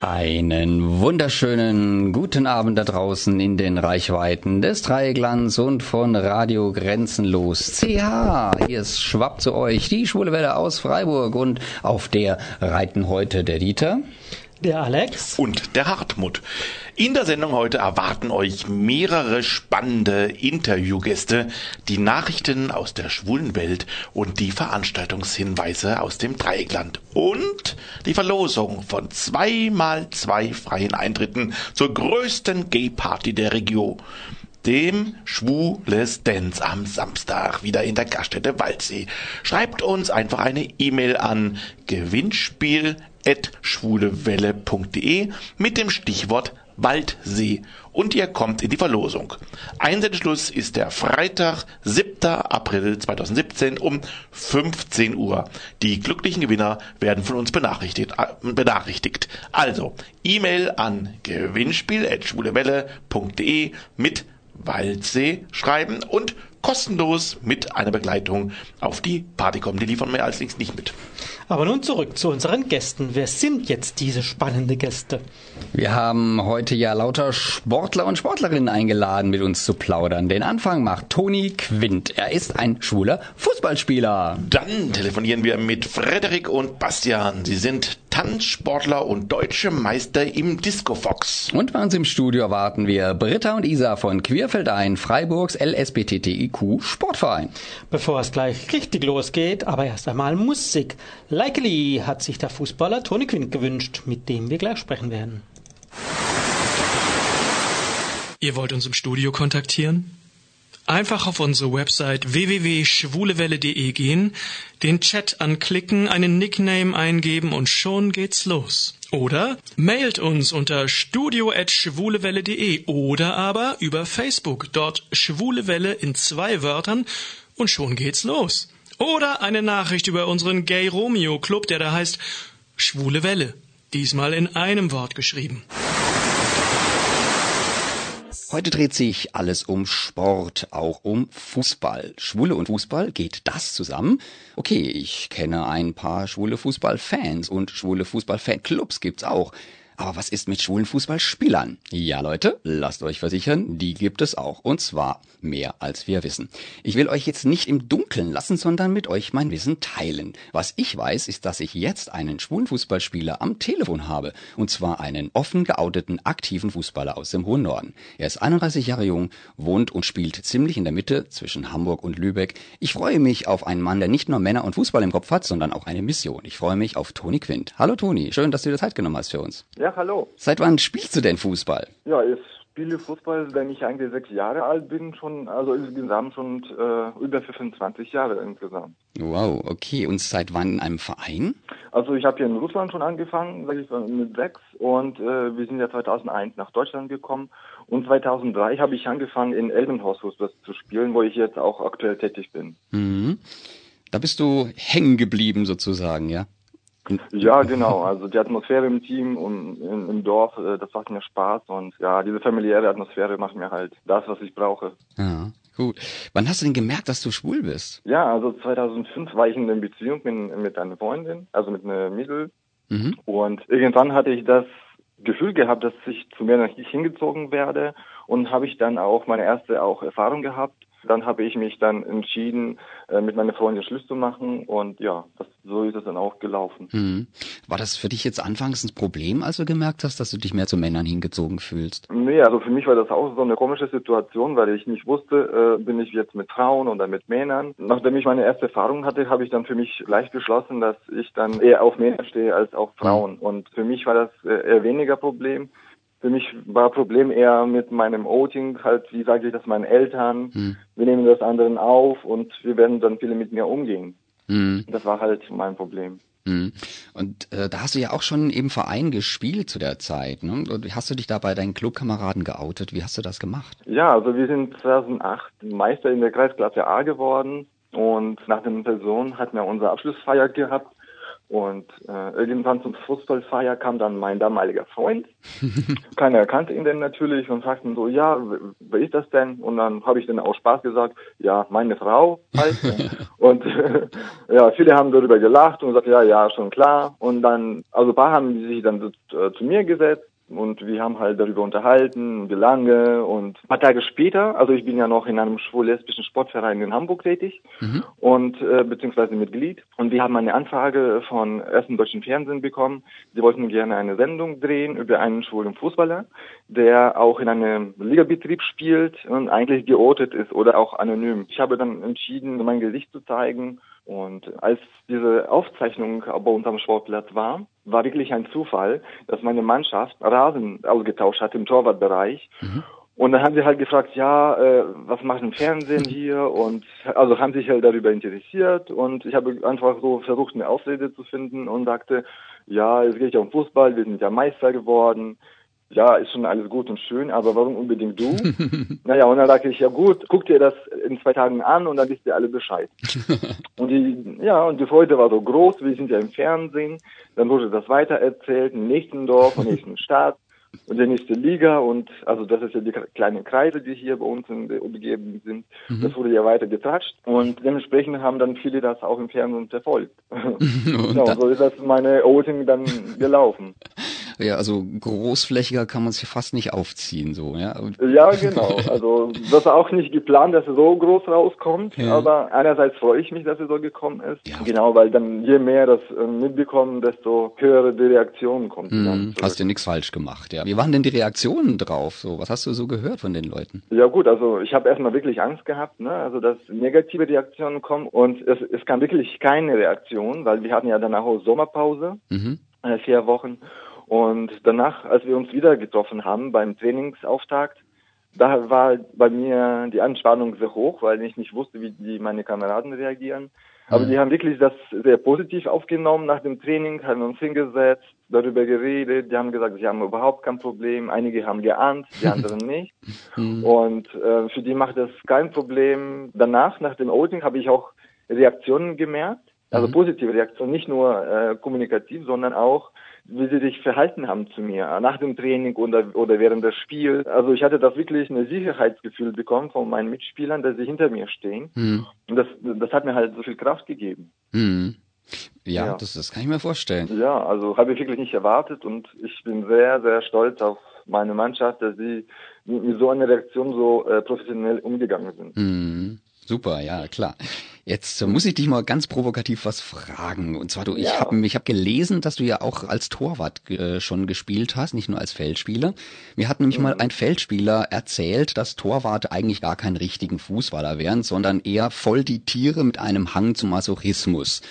Einen wunderschönen guten Abend da draußen in den Reichweiten des Dreiglanz und von Radio Grenzenlos. CH, hier ist schwappt zu euch die Schwule Welle aus Freiburg und auf der reiten heute der Dieter, der Alex. Und der Hartmut. In der Sendung heute erwarten euch mehrere spannende Interviewgäste, die Nachrichten aus der schwulen Welt und die Veranstaltungshinweise aus dem Dreieckland. Und die Verlosung von zweimal zwei freien Eintritten zur größten Gay-Party der Region dem Schwules Dance am Samstag wieder in der Gaststätte Waldsee. Schreibt uns einfach eine E-Mail an gewinnspiel@schwulewelle.de mit dem Stichwort Waldsee und ihr kommt in die Verlosung. Einsendeschluss ist der Freitag, 7. April 2017 um 15 Uhr. Die glücklichen Gewinner werden von uns benachrichtigt. Äh, benachrichtigt. Also, E-Mail an gewinnspiel.schwulewelle.de mit Waldsee schreiben und kostenlos mit einer Begleitung auf die Party kommen. Die liefern wir allerdings nicht mit. Aber nun zurück zu unseren Gästen. Wer sind jetzt diese spannende Gäste? Wir haben heute ja lauter Sportler und Sportlerinnen eingeladen, mit uns zu plaudern. Den Anfang macht Toni Quint. Er ist ein schwuler Fußballspieler. Dann telefonieren wir mit Frederik und Bastian. Sie sind Tanzsportler und deutsche Meister im Disco Fox. Und bei uns im Studio erwarten wir Britta und Isa von Queerfeldein, Freiburgs LSBTTIQ Sportverein. Bevor es gleich richtig losgeht, aber erst einmal Musik. Likely hat sich der Fußballer Toni Quint gewünscht, mit dem wir gleich sprechen werden. Ihr wollt uns im Studio kontaktieren? Einfach auf unsere Website www.schwulewelle.de gehen, den Chat anklicken, einen Nickname eingeben und schon geht's los. Oder mailt uns unter studio.schwulewelle.de oder aber über Facebook, dort Schwulewelle in zwei Wörtern und schon geht's los. Oder eine Nachricht über unseren Gay Romeo Club, der da heißt Schwule Welle. Diesmal in einem Wort geschrieben. Heute dreht sich alles um Sport, auch um Fußball. Schwule und Fußball, geht das zusammen? Okay, ich kenne ein paar schwule Fußballfans und schwule Fußballfanclubs gibt's auch. Aber was ist mit schwulen Fußballspielern? Ja, Leute, lasst euch versichern, die gibt es auch. Und zwar mehr als wir wissen. Ich will euch jetzt nicht im Dunkeln lassen, sondern mit euch mein Wissen teilen. Was ich weiß, ist, dass ich jetzt einen schwulen Fußballspieler am Telefon habe. Und zwar einen offen geouteten, aktiven Fußballer aus dem hohen Norden. Er ist 31 Jahre jung, wohnt und spielt ziemlich in der Mitte zwischen Hamburg und Lübeck. Ich freue mich auf einen Mann, der nicht nur Männer und Fußball im Kopf hat, sondern auch eine Mission. Ich freue mich auf Toni Quint. Hallo Toni, schön, dass du dir Zeit genommen hast für uns. Ja. Ja, hallo. Seit wann spielst du denn Fußball? Ja, ich spiele Fußball, wenn ich eigentlich sechs Jahre alt bin, schon, also insgesamt schon äh, über 25 Jahre insgesamt. Wow, okay. Und seit wann in einem Verein? Also ich habe hier in Russland schon angefangen, sag ich mal, mit sechs und äh, wir sind ja 2001 nach Deutschland gekommen und 2003 habe ich angefangen in Elbenhaus Fußball zu spielen, wo ich jetzt auch aktuell tätig bin. Mhm. Da bist du hängen geblieben sozusagen, ja? Ja, genau. Also die Atmosphäre im Team und im Dorf, äh, das macht mir Spaß und ja, diese familiäre Atmosphäre macht mir halt das, was ich brauche. Ja, gut. Wann hast du denn gemerkt, dass du schwul bist? Ja, also 2005 war ich in einer Beziehung mit, mit einer Freundin, also mit einer Mädel. Mhm. Und irgendwann hatte ich das Gefühl gehabt, dass ich zu mir nicht hingezogen werde und habe ich dann auch meine erste auch Erfahrung gehabt dann habe ich mich dann entschieden, äh, mit meiner Freundin Schluss zu machen und ja, das, so ist es dann auch gelaufen. Mhm. War das für dich jetzt anfangs ein Problem, als du gemerkt hast, dass du dich mehr zu Männern hingezogen fühlst? Nee, also für mich war das auch so eine komische Situation, weil ich nicht wusste, äh, bin ich jetzt mit Frauen oder mit Männern. Nachdem ich meine erste Erfahrung hatte, habe ich dann für mich leicht beschlossen, dass ich dann eher auf Männer stehe als auf Frauen. Mhm. Und für mich war das äh, eher weniger Problem. Für mich war Problem eher mit meinem Outing, halt, wie sage ich das meinen Eltern. Hm. Wir nehmen das anderen auf und wir werden dann viele mit mir umgehen. Hm. Das war halt mein Problem. Hm. Und äh, da hast du ja auch schon im Verein gespielt zu der Zeit. Ne? Hast du dich da bei deinen Clubkameraden geoutet? Wie hast du das gemacht? Ja, also wir sind 2008 Meister in der Kreisklasse A geworden und nach der Saison hatten wir unsere Abschlussfeier gehabt Und äh, irgendwann zum Fußballfeier kam dann mein damaliger Freund. Keiner kannte ihn denn natürlich und fragten so, ja, wer ist das denn? Und dann habe ich dann auch Spaß gesagt, ja, meine Frau halt. und äh, ja, viele haben darüber gelacht und gesagt, ja, ja, schon klar. Und dann, also ein paar haben sich dann äh, zu mir gesetzt und wir haben halt darüber unterhalten, wie lange und ein paar Tage später, also ich bin ja noch in einem schwul-lesbischen Sportverein in Hamburg tätig mhm. und äh, beziehungsweise Mitglied und wir haben eine Anfrage von ersten deutschen Fernsehen bekommen. Sie wollten gerne eine Sendung drehen über einen schwulen Fußballer, der auch in einem Ligabetrieb spielt und eigentlich geortet ist oder auch anonym. Ich habe dann entschieden, mein Gesicht zu zeigen und als diese Aufzeichnung bei unserem Sportplatz war, war wirklich ein Zufall, dass meine Mannschaft Rasen ausgetauscht hat im Torwartbereich. Mhm. Und dann haben sie halt gefragt, ja, äh, was macht im Fernsehen hier? Und also haben sich halt darüber interessiert und ich habe einfach so versucht, eine Ausrede zu finden und sagte, ja, es geht ja um Fußball, wir sind ja Meister geworden ja, ist schon alles gut und schön, aber warum unbedingt du? naja, und dann sagte ich, ja gut, guck dir das in zwei Tagen an und dann wisst ihr alle Bescheid. und die, ja, und die Freude war so groß, wir sind ja im Fernsehen, dann wurde das weitererzählt, im nächsten Dorf, im nächsten Stadt und der nächste Liga und also das ist ja die kleinen Kreise, die hier bei uns in, umgeben sind. Mhm. Das wurde ja weiter getratscht und dementsprechend haben dann viele das auch im Fernsehen verfolgt. und ja, so ist das meine Outing dann gelaufen. Ja, also großflächiger kann man es fast nicht aufziehen, so, ja. Ja, genau. Also das war auch nicht geplant, dass er so groß rauskommt, ja. aber einerseits freue ich mich, dass er so gekommen ist. Ja. Genau, weil dann je mehr das äh, mitbekommen, desto höhere die Reaktionen kommen. Mhm, hast du nichts falsch gemacht, ja. Wie waren denn die Reaktionen drauf? So, was hast du so gehört von den Leuten? Ja gut, also ich habe erstmal wirklich Angst gehabt, ne? Also dass negative Reaktionen kommen und es, es kam wirklich keine Reaktion, weil wir hatten ja danach auch Sommerpause, mhm. äh, vier Wochen. Und danach, als wir uns wieder getroffen haben beim Trainingsauftakt, da war bei mir die Anspannung sehr hoch, weil ich nicht wusste, wie die meine Kameraden reagieren. Aber mhm. die haben wirklich das sehr positiv aufgenommen nach dem Training, haben uns hingesetzt, darüber geredet, die haben gesagt, sie haben überhaupt kein Problem. Einige haben geahnt, die anderen nicht. Mhm. Und äh, für die macht das kein Problem. Danach, nach dem Outing, habe ich auch Reaktionen gemerkt, also mhm. positive Reaktionen, nicht nur äh, kommunikativ, sondern auch wie sie sich verhalten haben zu mir nach dem Training oder, oder während des Spiels. Also ich hatte das wirklich ein Sicherheitsgefühl bekommen von meinen Mitspielern, dass sie hinter mir stehen. Mhm. Und das, das hat mir halt so viel Kraft gegeben. Mhm. Ja, ja, Das, das kann ich mir vorstellen. Ja, also habe ich wirklich nicht erwartet und ich bin sehr, sehr stolz auf meine Mannschaft, dass sie mit so einer Reaktion so äh, professionell umgegangen sind. Mhm. Super, ja, klar. Jetzt äh, muss ich dich mal ganz provokativ was fragen. Und zwar, du, ich ja. habe ich hab gelesen, dass du ja auch als Torwart äh, schon gespielt hast, nicht nur als Feldspieler. Mir hat nämlich mhm. mal ein Feldspieler erzählt, dass Torwarte eigentlich gar keinen richtigen Fußballer wären, sondern eher voll die Tiere mit einem Hang zum Masochismus.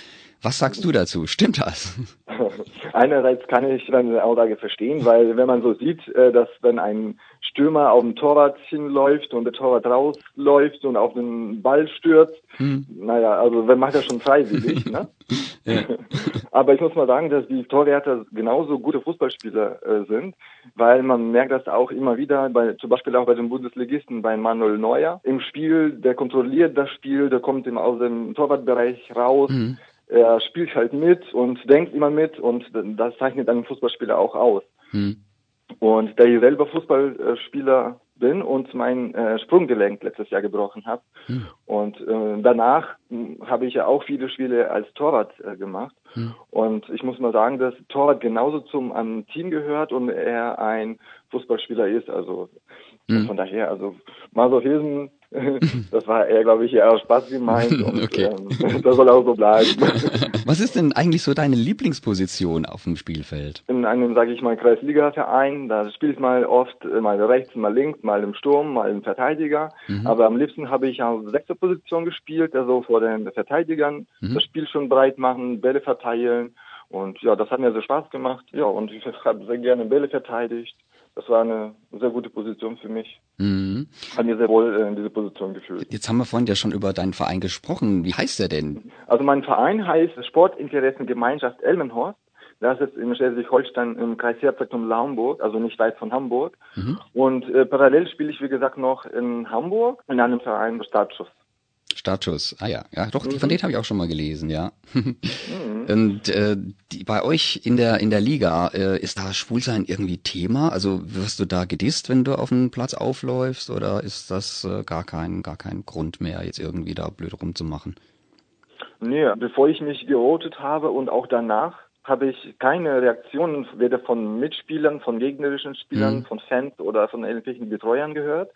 Was sagst du dazu? Stimmt das? Einerseits kann ich deine Aussage verstehen, weil wenn man so sieht, äh, dass wenn ein Stürmer auf den Torwart hinläuft und der Torwart rausläuft und auf den Ball stürzt, hm. naja, also wer macht das schon freiwillig, ne? Aber ich muss mal sagen, dass die Torwärter genauso gute Fußballspieler äh, sind, weil man merkt das auch immer wieder, bei, zum Beispiel auch bei den Bundesligisten, bei Manuel Neuer. Im Spiel, der kontrolliert das Spiel, der kommt aus dem Torwartbereich raus. Hm er spielt halt mit und denkt immer mit und das zeichnet einen Fußballspieler auch aus. Hm. Und da ich selber Fußballspieler bin und mein äh, Sprunggelenk letztes Jahr gebrochen habe hm. und äh, danach hm, habe ich ja auch viele Spiele als Torwart äh, gemacht hm. und ich muss mal sagen, dass Torwart genauso zum um, Team gehört und er ein Fußballspieler ist, also hm. von daher, also Masochism das war eher, glaube ich, eher Spaß gemeint und okay. ähm, das soll auch so bleiben. Was ist denn eigentlich so deine Lieblingsposition auf dem Spielfeld? In einem, sage ich mal, Kreisliga-Verein, da spiele ich mal oft äh, mal rechts, mal links, mal im Sturm, mal im Verteidiger. Mhm. Aber am liebsten habe ich auf sechster Position gespielt, also vor den Verteidigern, mhm. das Spiel schon breit machen, Bälle verteilen. Und ja, das hat mir sehr Spaß gemacht. Ja, und ich habe sehr gerne Bälle verteidigt das war eine sehr gute Position für mich. Mhm. Hat mir sehr wohl äh, in diese Position gefühlt. Jetzt haben wir vorhin ja schon über deinen Verein gesprochen. Wie heißt der denn? Also mein Verein heißt Sportinteressengemeinschaft Elmenhorst. Das ist in Schleswig-Holstein im Kreis Herzogtum Laumburg, also nicht weit von Hamburg. Mhm. Und äh, parallel spiele ich, wie gesagt, noch in Hamburg in einem Verein Startschuss. Startschuss. Ah ja, ja, doch, die, von denen habe ich auch schon mal gelesen, ja. Und äh, die, bei euch in der in der Liga äh, ist da Schwulsein irgendwie Thema? Also wirst du da gedisst, wenn du auf den Platz aufläufst, oder ist das äh, gar kein gar kein Grund mehr, jetzt irgendwie da blöd rumzumachen? Nee, bevor ich mich geoutet habe und auch danach habe ich keine Reaktionen weder von Mitspielern, von gegnerischen Spielern, Mhm. von Fans oder von irgendwelchen Betreuern gehört.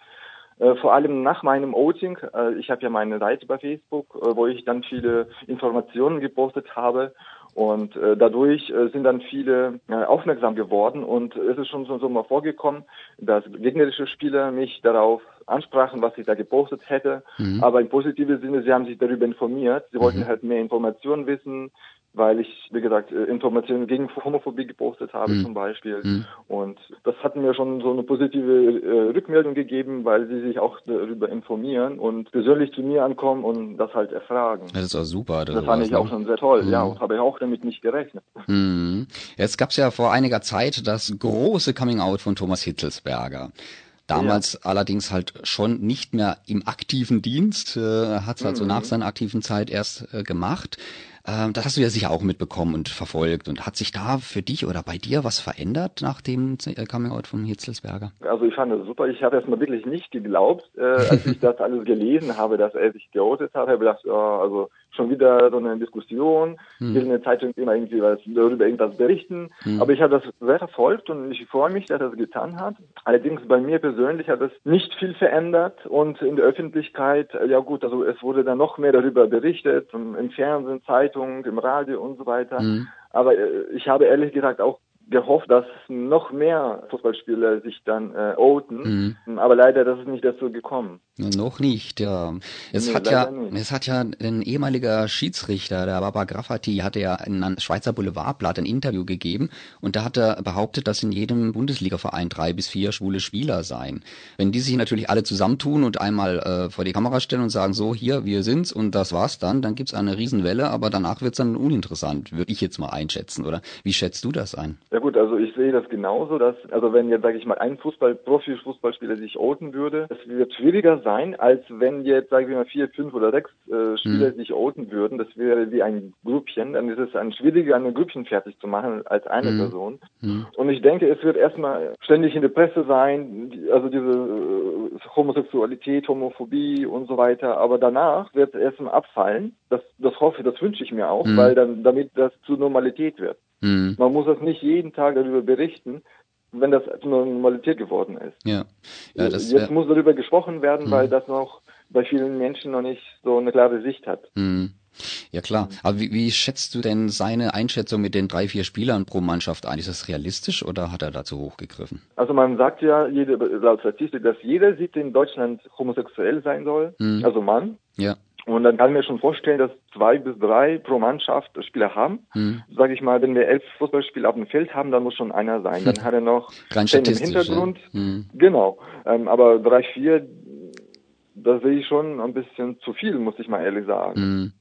Äh, vor allem nach meinem Outing, äh, ich habe ja meine Seite bei Facebook, äh, wo ich dann viele Informationen gepostet habe. Und äh, dadurch äh, sind dann viele äh, aufmerksam geworden. Und es ist schon so, so mal vorgekommen, dass gegnerische Spieler mich darauf ansprachen, was ich da gepostet hätte, aber im positiven Sinne, sie haben sich darüber informiert, sie wollten halt mehr Informationen wissen, weil ich, wie gesagt, äh, Informationen gegen Homophobie gepostet habe zum Beispiel. Und das hat mir schon so eine positive äh, Rückmeldung gegeben, weil sie sich auch darüber informieren und persönlich zu mir ankommen und das halt erfragen. Das ist auch super. Das fand ich auch ne? schon sehr toll, ja, und habe ich auch damit nicht gerechnet. Mhm. Jetzt gab's ja vor einiger Zeit das große Coming-out von Thomas Hitzelsberger. Damals allerdings halt schon nicht mehr im aktiven Dienst, äh, hat's halt so nach seiner aktiven Zeit erst äh, gemacht. Ähm, das hast du ja sicher auch mitbekommen und verfolgt. Und hat sich da für dich oder bei dir was verändert nach dem äh, Coming-out von Hitzelsberger? Also ich fand das super. Ich habe erstmal wirklich nicht geglaubt, äh, als ich das alles gelesen habe, dass er sich geoutet hat. Ich habe gedacht, ja, also schon wieder so eine Diskussion, will eine Zeitung immer irgendwie was darüber irgendwas berichten. Aber ich habe das sehr verfolgt und ich freue mich, dass er das getan hat. Allerdings bei mir persönlich hat es nicht viel verändert und in der Öffentlichkeit, ja gut, also es wurde dann noch mehr darüber berichtet, im, Fernsehen, Zeitung, im Radio und so weiter. Aber äh, ich habe ehrlich gesagt auch gehofft, dass noch mehr Fußballspieler sich dann äh, outen. Aber leider, das ist nicht dazu gekommen. Noch nicht, ja. Es Nee, hat ja, nicht. es hat ja ein ehemaliger Schiedsrichter, der Baba Graffati, hatte ja in einem Schweizer Boulevardblatt ein Interview gegeben und da hat er behauptet, dass in jedem Bundesligaverein drei bis vier schwule Spieler seien. Wenn die sich natürlich alle zusammentun und einmal äh, vor die Kamera stellen und sagen, so hier, wir sind's und das war's dann, dann gibt's eine Riesenwelle, aber danach wird's dann uninteressant, würde ich jetzt mal einschätzen, oder? Wie schätzt du das ein? Ja gut, also ich sehe das genauso, dass, also wenn jetzt, sage ich mal, ein Fußball, Profi-Fußballspieler sich outen würde, es wird schwieriger sein, als wenn jetzt, sagen wir mal, vier, fünf oder sechs äh, Spieler sich outen würden. Das wäre wie ein Grüppchen. Dann ist es ein schwieriger, ein Grüppchen fertig zu machen als eine Person. Und ich denke, es wird erstmal ständig in der Presse sein, also diese äh, Homosexualität, Homophobie und so weiter. Aber danach wird es erstmal abfallen. Das, das hoffe ich, das wünsche ich mir auch, weil dann, damit das zur Normalität wird. Hm, Man muss das nicht jeden Tag darüber berichten, wenn das zur Normalität geworden ist. ja. ja das Jetzt muss darüber gesprochen werden, weil das noch bei vielen Menschen noch nicht so eine klare Sicht hat. hm. Ja klar, aber wie, wie schätzt du denn seine Einschätzung mit den drei, vier Spielern pro Mannschaft ein? Ist das realistisch oder hat er dazu hochgegriffen? Also man sagt ja jede, laut Statistik, dass jeder Siebte in Deutschland homosexuell sein soll, also Mann. Ja. Und dann kann ich mir schon vorstellen, dass zwei bis drei pro Mannschaft Spieler haben. Sag ich mal, wenn wir elf Fußballspieler auf dem Feld haben, dann muss schon einer sein. Dann hat er noch Rein im statistisch, ja. Hintergrund. Hm. Genau. Ähm, aber drei, vier, da sehe ich schon ein bisschen zu viel, muss ich mal ehrlich sagen. Hm.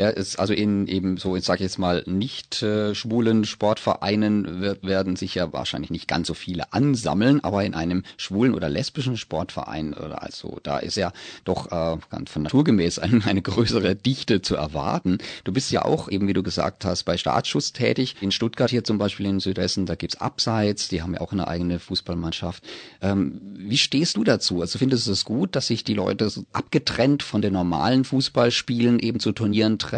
Ja, ist also in eben so, ich sage jetzt mal, nicht äh, schwulen Sportvereinen wird, werden sich ja wahrscheinlich nicht ganz so viele ansammeln, aber in einem schwulen oder lesbischen Sportverein oder also da ist ja doch äh, ganz von naturgemäß eine, eine größere Dichte zu erwarten. Du bist ja auch eben, wie du gesagt hast, bei Startschuss tätig. In Stuttgart hier zum Beispiel in Südhessen, da gibt's Abseits, die haben ja auch eine eigene Fußballmannschaft. Ähm, wie stehst du dazu? Also findest du es gut, dass sich die Leute so abgetrennt von den normalen Fußballspielen eben zu Turnieren treffen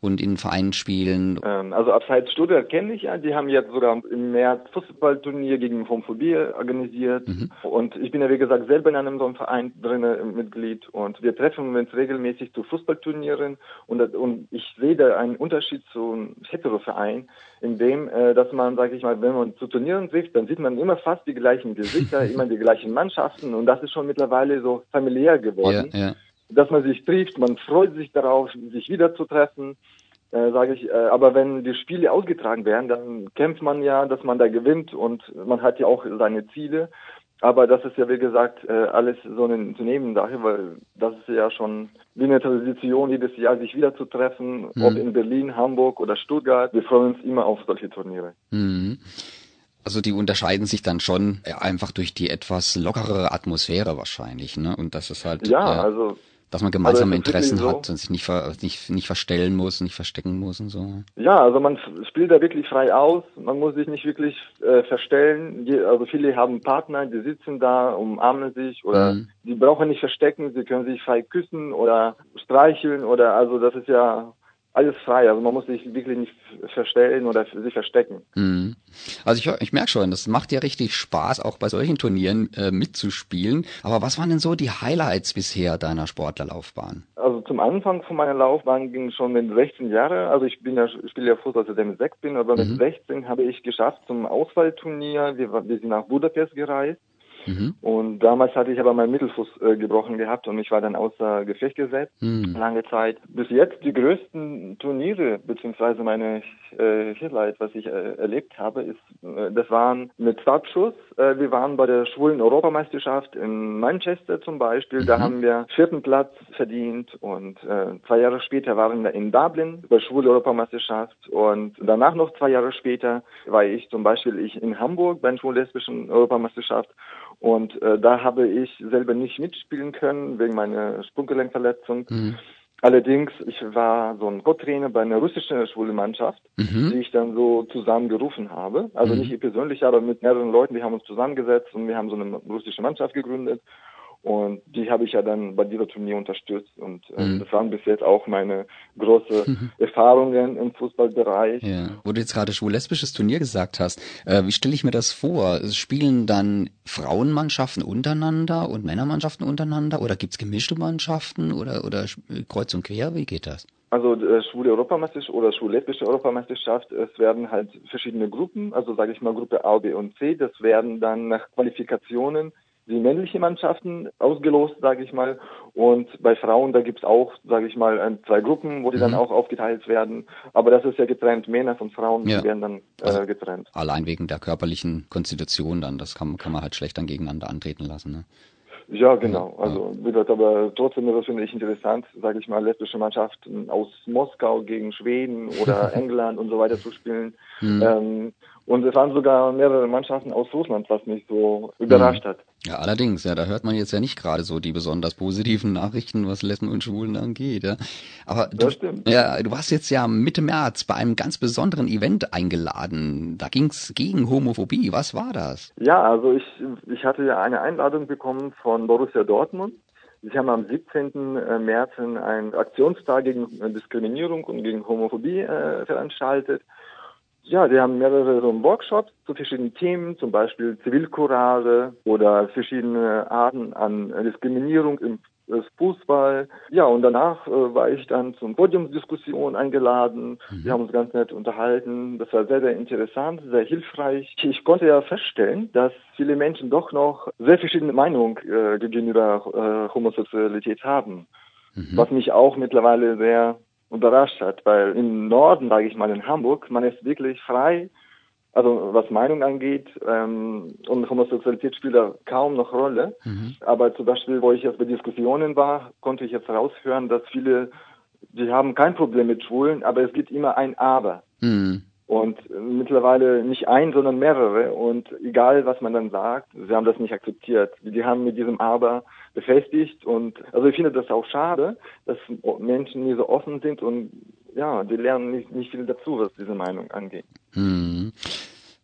und in Vereinen spielen? Ähm, also Abseits Stuttgart kenne ich ja, die haben jetzt sogar im März Fußballturnier gegen Homophobie organisiert. Und ich bin ja wie gesagt selber in einem so einem Verein drin Mitglied und wir treffen uns regelmäßig zu Fußballturnieren und, und ich sehe da einen Unterschied zu einem Hetero-Verein, in dem, äh, dass man, sage ich mal, wenn man zu Turnieren trifft, dann sieht man immer fast die gleichen Gesichter, immer die gleichen Mannschaften und das ist schon mittlerweile so familiär Ja, geworden ja. Dass man sich trifft, man freut sich darauf, sich wiederzutreffen, äh, sage ich. Äh, aber wenn die Spiele ausgetragen werden, dann kämpft man ja, dass man da gewinnt und man hat ja auch seine Ziele. Aber das ist ja, wie gesagt, äh, alles so eine Unternehmensache, weil das ist ja schon wie eine Tradition, jedes Jahr sich wieder zu treffen, ob in Berlin, Hamburg oder Stuttgart. Wir freuen uns immer auf solche Turniere. Mhm. Also die unterscheiden sich dann schon äh, einfach durch die etwas lockerere Atmosphäre wahrscheinlich, ne? Und das ist halt Ja, äh, also Dass man gemeinsame Also Interessen so. hat und sich nicht, ver, nicht, nicht verstellen muss, nicht verstecken muss und so. Ja, also man spielt da wirklich frei aus. Man muss sich nicht wirklich äh, verstellen. Die, also viele haben Partner, die sitzen da, umarmen sich oder Mhm. die brauchen nicht verstecken. Sie können sich frei küssen oder streicheln oder also das ist ja alles frei. Also man muss sich wirklich nicht verstellen oder sich verstecken. Mhm. Also ich, ich merke schon, das macht ja richtig Spaß, auch bei solchen Turnieren äh, mitzuspielen. Aber was waren denn so die Highlights bisher deiner Sportlerlaufbahn? Also zum Anfang von meiner Laufbahn ging schon mit 16 Jahren. Also ich bin ja, spiele ja Fußball, seitdem ich sechs bin, aber Mhm. mit 16 habe ich geschafft zum Auswahlturnier. Wir, wir sind nach Budapest gereist. Mhm. Und damals hatte ich aber meinen Mittelfuß äh, gebrochen gehabt und ich war dann außer Gefecht gesetzt, Mhm. lange Zeit. Bis jetzt die größten Turniere, beziehungsweise meine äh, Highlight, was ich äh, erlebt habe, ist, äh, das waren mit Startschuss. Äh, wir waren bei der schwulen Europameisterschaft in Manchester zum Beispiel. Da haben wir vierten Platz verdient und äh, zwei Jahre später waren wir in Dublin bei schwule Europameisterschaft und danach noch zwei Jahre später war ich zum Beispiel ich in Hamburg bei der schwul-lesbischen Europameisterschaft und äh, da habe ich selber nicht mitspielen können wegen meiner Sprunggelenkverletzung. Mhm. Allerdings, ich war so ein Co-Trainer bei einer russischen schwulen Mannschaft, Mhm. die ich dann so zusammengerufen habe. Also nicht ich persönlich, aber mit mehreren Leuten, wir haben uns zusammengesetzt und wir haben so eine russische Mannschaft gegründet. Und die habe ich ja dann bei dieser Turnier unterstützt. Und ähm, Mhm. das waren bis jetzt auch meine große Erfahrungen im Fußballbereich. Ja. Wo du jetzt gerade schwul-lesbisches Turnier gesagt hast, äh, wie stelle ich mir das vor? Spielen dann Frauenmannschaften untereinander und Männermannschaften untereinander oder gibt's gemischte Mannschaften oder, oder kreuz und quer? Wie geht das? Also äh, schwule Europameisterschaft oder schwul-lesbische Europameisterschaft, es werden halt verschiedene Gruppen, also sage ich mal Gruppe A, B und C, das werden dann nach Qualifikationen die männliche Mannschaften ausgelost, sage ich mal. Und bei Frauen, da gibt's auch, sage ich mal, zwei Gruppen, wo die dann auch aufgeteilt werden. Aber das ist ja getrennt, Männer von Frauen Ja. werden dann Also- äh, getrennt. Allein wegen der körperlichen Konstitution dann. Das kann, kann man halt schlecht dann gegeneinander antreten lassen. Ne? Ja, genau. Also wie gesagt, aber trotzdem das finde ich interessant, sage ich mal, lesbische Mannschaften aus Moskau gegen Schweden oder England und so weiter zu spielen. Ähm, und es waren sogar mehrere Mannschaften aus Russland, was mich so überrascht hat. Ja, allerdings, ja, da hört man jetzt ja nicht gerade so die besonders positiven Nachrichten, was Lesben und Schwulen angeht. Ja. Aber du, ja, du warst jetzt ja Mitte März bei einem ganz besonderen Event eingeladen. Da ging's gegen Homophobie. Was war das? Ja, also ich, ich hatte ja eine Einladung bekommen von Borussia Dortmund. Sie haben am 17. März einen Aktionstag gegen äh, Diskriminierung und gegen Homophobie äh, veranstaltet. Ja, die haben mehrere so Workshops zu verschiedenen Themen, zum Beispiel Zivilcourage oder verschiedene Arten an Diskriminierung im äh, Fußball. Ja, und danach äh, war ich dann zum Podiumsdiskussion eingeladen. Wir haben uns ganz nett unterhalten. Das war sehr, sehr interessant, sehr hilfreich. Ich konnte ja feststellen, dass viele Menschen doch noch sehr verschiedene Meinungen äh, gegenüber äh, Homosexualität haben. Was mich auch mittlerweile sehr überrascht hat, weil im Norden, sage ich mal in Hamburg, man ist wirklich frei, also was Meinung angeht, ähm, und Homosexualität spielt da kaum noch Rolle. Aber zum Beispiel, wo ich jetzt bei Diskussionen war, konnte ich jetzt raushören, dass viele, die haben kein Problem mit Schwulen, aber es gibt immer ein Aber. Hm. Und mittlerweile nicht ein, sondern mehrere. Und egal, was man dann sagt, sie haben das nicht akzeptiert. Die haben mit diesem Aber befestigt. Und also ich finde das auch schade, dass Menschen nie so offen sind und ja, die lernen nicht, nicht viel dazu, was diese Meinung angeht. Hm.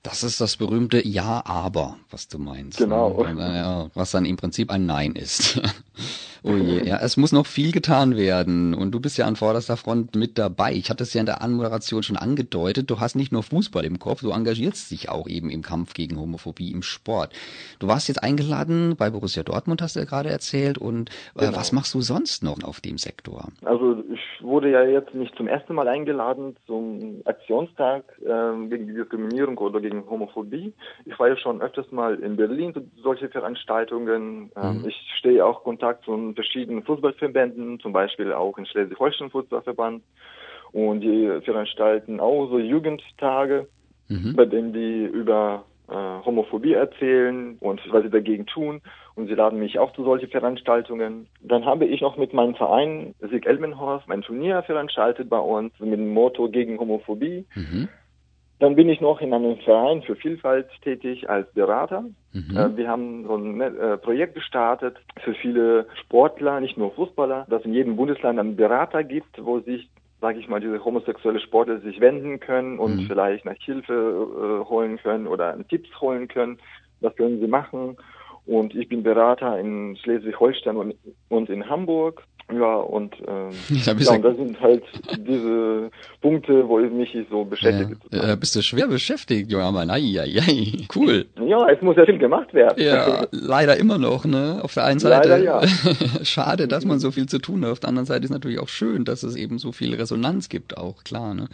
Das ist das berühmte Ja, aber, was du meinst. Genau. Ne? Was dann im Prinzip ein Nein ist. oh je, ja, es muss noch viel getan werden und du bist ja an vorderster Front mit dabei. Ich hatte es ja in der Anmoderation schon angedeutet, du hast nicht nur Fußball im Kopf, du engagierst dich auch eben im Kampf gegen Homophobie im Sport. Du warst jetzt eingeladen bei Borussia Dortmund, hast du ja gerade erzählt und äh, Genau. was machst du sonst noch auf dem Sektor? Also ich wurde ja jetzt nicht zum ersten Mal eingeladen zum Aktionstag ähm, gegen die Diskriminierung oder gegen Homophobie. Ich war ja schon öfters mal in Berlin zu solche Veranstaltungen. Ähm, Ich stehe auch in Kontakt zu verschiedenen Fußballverbänden, zum Beispiel auch in Schleswig-Holstein Fußballverband. Und die veranstalten auch so Jugendtage, Mhm. bei denen die über äh, Homophobie erzählen und was sie dagegen tun. Und sie laden mich auch zu solchen Veranstaltungen. Dann habe ich noch mit meinem Verein Sieg Elmenhorst mein Turnier veranstaltet bei uns mit dem Motto gegen Homophobie. Mhm. Dann bin ich noch in einem Verein für Vielfalt tätig als Berater. Mhm. Äh, wir haben so ein äh, Projekt gestartet für viele Sportler, nicht nur Fußballer, dass in jedem Bundesland einen Berater gibt, wo sich sage ich mal, diese homosexuelle Sportler sich wenden können und mhm. vielleicht nach Hilfe äh, holen können oder Tipps holen können. Was können sie machen? Und ich bin Berater in Schleswig-Holstein und, und in Hamburg. Ja, und, ähm, ja, ja, und das sind halt diese Punkte, wo ich mich so beschäftige. Ja, äh, bist du schwer beschäftigt, junger Mann. Ai, ai, ai. Cool. Ja, es muss ja viel gemacht werden. Ja, leider immer noch, ne? Auf der einen Seite leider, ja. schade, dass man so viel zu tun hat. Auf der anderen Seite ist natürlich auch schön, dass es eben so viel Resonanz gibt, auch klar, ne?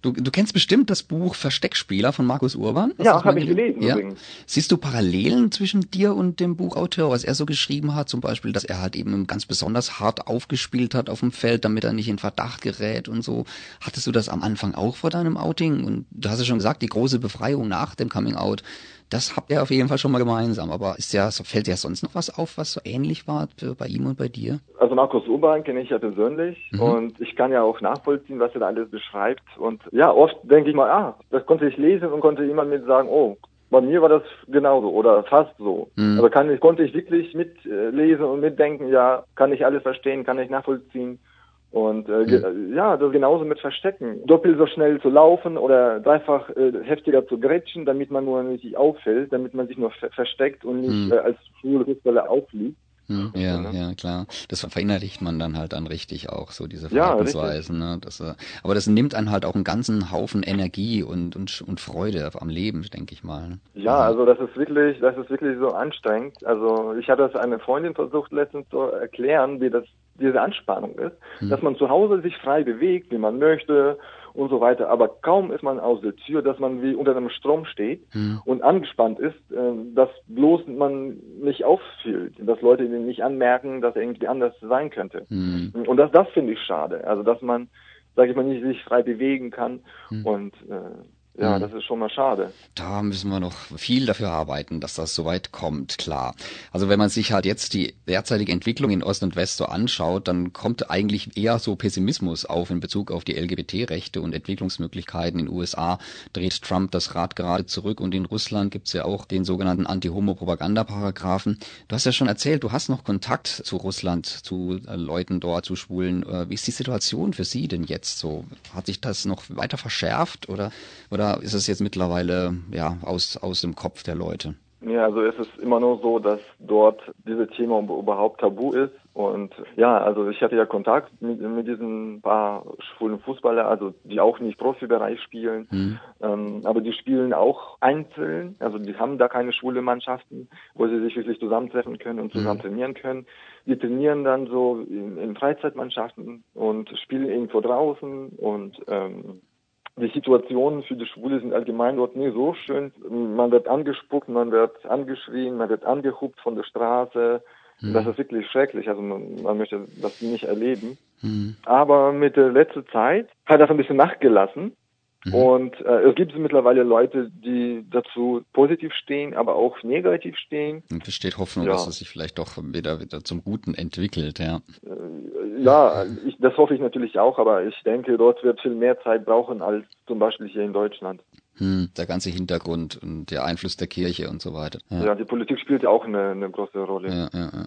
Du, du kennst bestimmt das Buch Versteckspieler von Markus Urban. ja, habe ich gelesen ja? übrigens. Siehst du Parallelen zwischen dir und dem Buchautor, was er so geschrieben hat? Zum Beispiel, dass er halt eben ganz besonders hart aufgespielt hat auf dem Feld, damit er nicht in Verdacht gerät und so. Hattest du das am Anfang auch vor deinem Outing? Und du hast ja schon gesagt, die große Befreiung nach dem Coming Out das habt ihr auf jeden Fall schon mal gemeinsam. Aber ist ja, fällt dir sonst noch was auf, was so ähnlich war bei ihm und bei dir? Also Markus Urban kenne ich ja persönlich mhm. und ich kann ja auch nachvollziehen, was er da alles beschreibt. Und ja, oft denke ich mal, ah, das konnte ich lesen und konnte immer mit sagen, oh, bei mir war das genauso oder fast so. Mhm. Aber kann ich, konnte ich wirklich mitlesen und mitdenken, ja, kann ich alles verstehen, kann ich nachvollziehen. Und äh, mhm. ja, das genauso mit Verstecken. Doppelt so schnell zu laufen oder dreifach äh, heftiger zu grätschen, damit man nur nicht auffällt, damit man sich nur ver versteckt und nicht mhm. äh, als schwule Fußballer aufliegt. Hm, ja, ne? ja, klar. Das verinnerlicht man dann halt dann richtig auch, so diese Verhaltensweisen. Ja, ne? das, äh, aber das nimmt einen halt auch einen ganzen Haufen Energie und, und, und Freude am Leben, denke ich mal. Ne? Ja, also das ist wirklich, das ist wirklich so anstrengend. Also ich hatte das eine Freundin versucht letztens zu erklären, wie das diese Anspannung ist, hm. dass man zu Hause sich frei bewegt, wie man möchte, und so weiter. Aber kaum ist man aus der Tür, dass man wie unter einem Strom steht mhm. und angespannt ist, äh, dass bloß man nicht auffällt, dass Leute nicht anmerken, dass er irgendwie anders sein könnte. Mhm. Und das, das finde ich schade. Also dass man, sage ich mal, nicht sich frei bewegen kann mhm. und äh, ja, mhm. das ist schon mal schade. Da müssen wir noch viel dafür arbeiten, dass das so weit kommt, klar. Also wenn man sich halt jetzt die derzeitige Entwicklung in Ost und West so anschaut, dann kommt eigentlich eher so Pessimismus auf in Bezug auf die LGBT-Rechte und Entwicklungsmöglichkeiten. In den USA dreht Trump das Rad gerade zurück und in Russland gibt's ja auch den sogenannten Anti-Homo-Propaganda-Paragraphen. Du hast ja schon erzählt, du hast noch Kontakt zu Russland, zu äh, Leuten dort, zu Schwulen. Äh, wie ist die Situation für Sie denn jetzt so? Hat sich das noch weiter verschärft oder, oder ist es jetzt mittlerweile ja aus, aus dem Kopf der Leute? Ja, also es ist immer nur so, dass dort dieses Thema überhaupt tabu ist. Und ja, also ich hatte ja Kontakt mit, mit diesen paar schwulen Fußballer, also die auch nicht Profibereich spielen, mhm. ähm, aber die spielen auch einzeln. Also die haben da keine schwule Mannschaften, wo sie sich wirklich zusammentreffen können und zusammen mhm. trainieren können. Die trainieren dann so in, in Freizeitmannschaften und spielen irgendwo draußen und ähm, die Situationen für die Schwule sind allgemein dort nie so schön. Man wird angespuckt, man wird angeschrien, man wird angehupt von der Straße. Mhm. Das ist wirklich schrecklich. Also man, man möchte das nicht erleben. Mhm. Aber mit der letzten Zeit hat das ein bisschen nachgelassen. Mhm. Und äh, es gibt mittlerweile Leute, die dazu positiv stehen, aber auch negativ stehen. Und besteht Hoffnung, ja. dass es sich vielleicht doch wieder, wieder zum Guten entwickelt, ja. Äh, ja, ich, das hoffe ich natürlich auch, aber ich denke, dort wird viel mehr Zeit brauchen als zum Beispiel hier in Deutschland. Hm, der ganze Hintergrund und der Einfluss der Kirche und so weiter. Ja, ja die Politik spielt ja auch eine, eine große Rolle. Ja, ja, ja.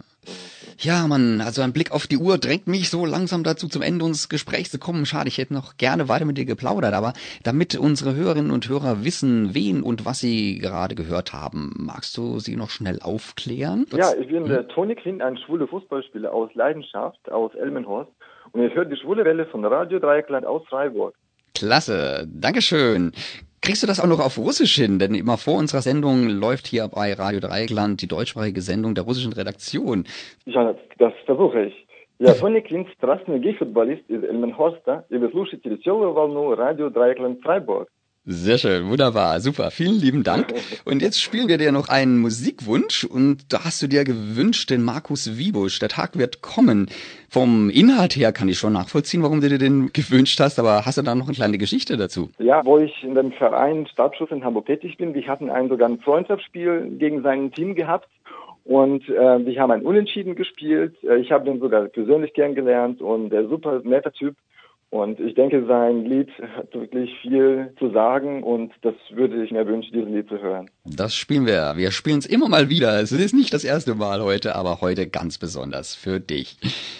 ja, Mann, also ein Blick auf die Uhr drängt mich so langsam dazu, zum Ende unseres Gesprächs zu kommen. Schade, ich hätte noch gerne weiter mit dir geplaudert, aber damit unsere Hörerinnen und Hörer wissen, wen und was sie gerade gehört haben, magst du sie noch schnell aufklären? Ja, ich bin hm? der Toni Klint, ein schwuler Fußballspieler aus Leidenschaft, aus Elmenhorst. Und ich höre die schwule Welle von Radio Dreieckland aus Freiburg. Klasse, Dankeschön. Kriegst du das auch noch auf Russisch hin? Denn immer vor unserer Sendung läuft hier bei Radio Dreieckland die deutschsprachige Sendung der russischen Redaktion. Ja, das versuche ich. Я Тони Клинт, страстный гей-футболист из Эльменхорста, и вы слушаете веселую волну радио Dreieckland Freiburg. Sehr schön, wunderbar, super. Vielen lieben Dank. Und jetzt spielen wir dir noch einen Musikwunsch und da hast du dir gewünscht den Markus Wiebusch. Der Tag wird kommen. Vom Inhalt her kann ich schon nachvollziehen, warum du dir den gewünscht hast, aber hast du da noch eine kleine Geschichte dazu? Ja, wo ich in dem Verein Stabschuss in Hamburg tätig bin, wir hatten ein sogar ein Freundschaftsspiel gegen sein Team gehabt und äh, wir haben ein Unentschieden gespielt. Äh, ich habe den sogar persönlich kennengelernt und der super netter Typ. Und ich denke, sein Lied hat wirklich viel zu sagen und das würde ich mir wünschen, dieses Lied zu hören. Das spielen wir. Wir spielen es immer mal wieder. Es ist nicht das erste Mal heute, aber heute ganz besonders für dich.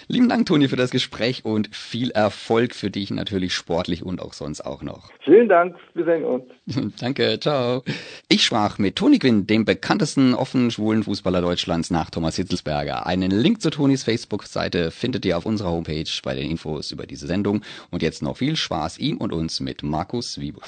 Lieben Dank, Toni, für das Gespräch und viel Erfolg für dich natürlich sportlich und auch sonst auch noch. Vielen Dank. Wir sehen uns. Danke. Ciao. Ich sprach mit Toni Quinn, dem bekanntesten offen schwulen Fußballer Deutschlands nach Thomas Hitzelsberger. Einen Link zu Tonis Facebook-Seite findet ihr auf unserer Homepage bei den Infos über diese Sendung. Und jetzt noch viel Spaß ihm und uns mit Markus Wiebe.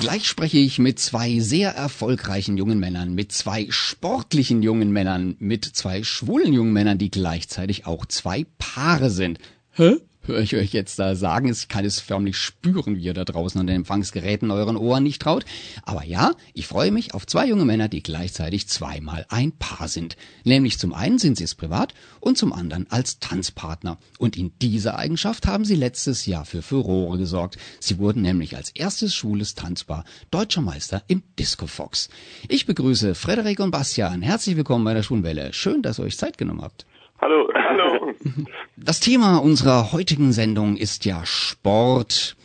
Gleich spreche ich mit zwei sehr erfolgreichen jungen Männern, mit zwei sportlichen jungen Männern, mit zwei schwulen jungen Männern, die gleichzeitig auch zwei Paare sind. Hä? Höre ich euch jetzt da sagen. Ich kann es förmlich spüren, wie ihr da draußen an den Empfangsgeräten euren Ohren nicht traut. Aber ja, ich freue mich auf zwei junge Männer, die gleichzeitig zweimal ein Paar sind. Nämlich zum einen sind sie es privat und zum anderen als Tanzpartner. Und in dieser Eigenschaft haben sie letztes Jahr für Furore gesorgt. Sie wurden nämlich als erstes schwules Tanzpaar deutscher Meister im Disco Fox. Ich begrüße Frederik und Bastian. Herzlich willkommen bei der Schwulenwelle. Schön, dass ihr euch Zeit genommen habt. Hallo. Das Thema unserer heutigen Sendung ist ja Sport.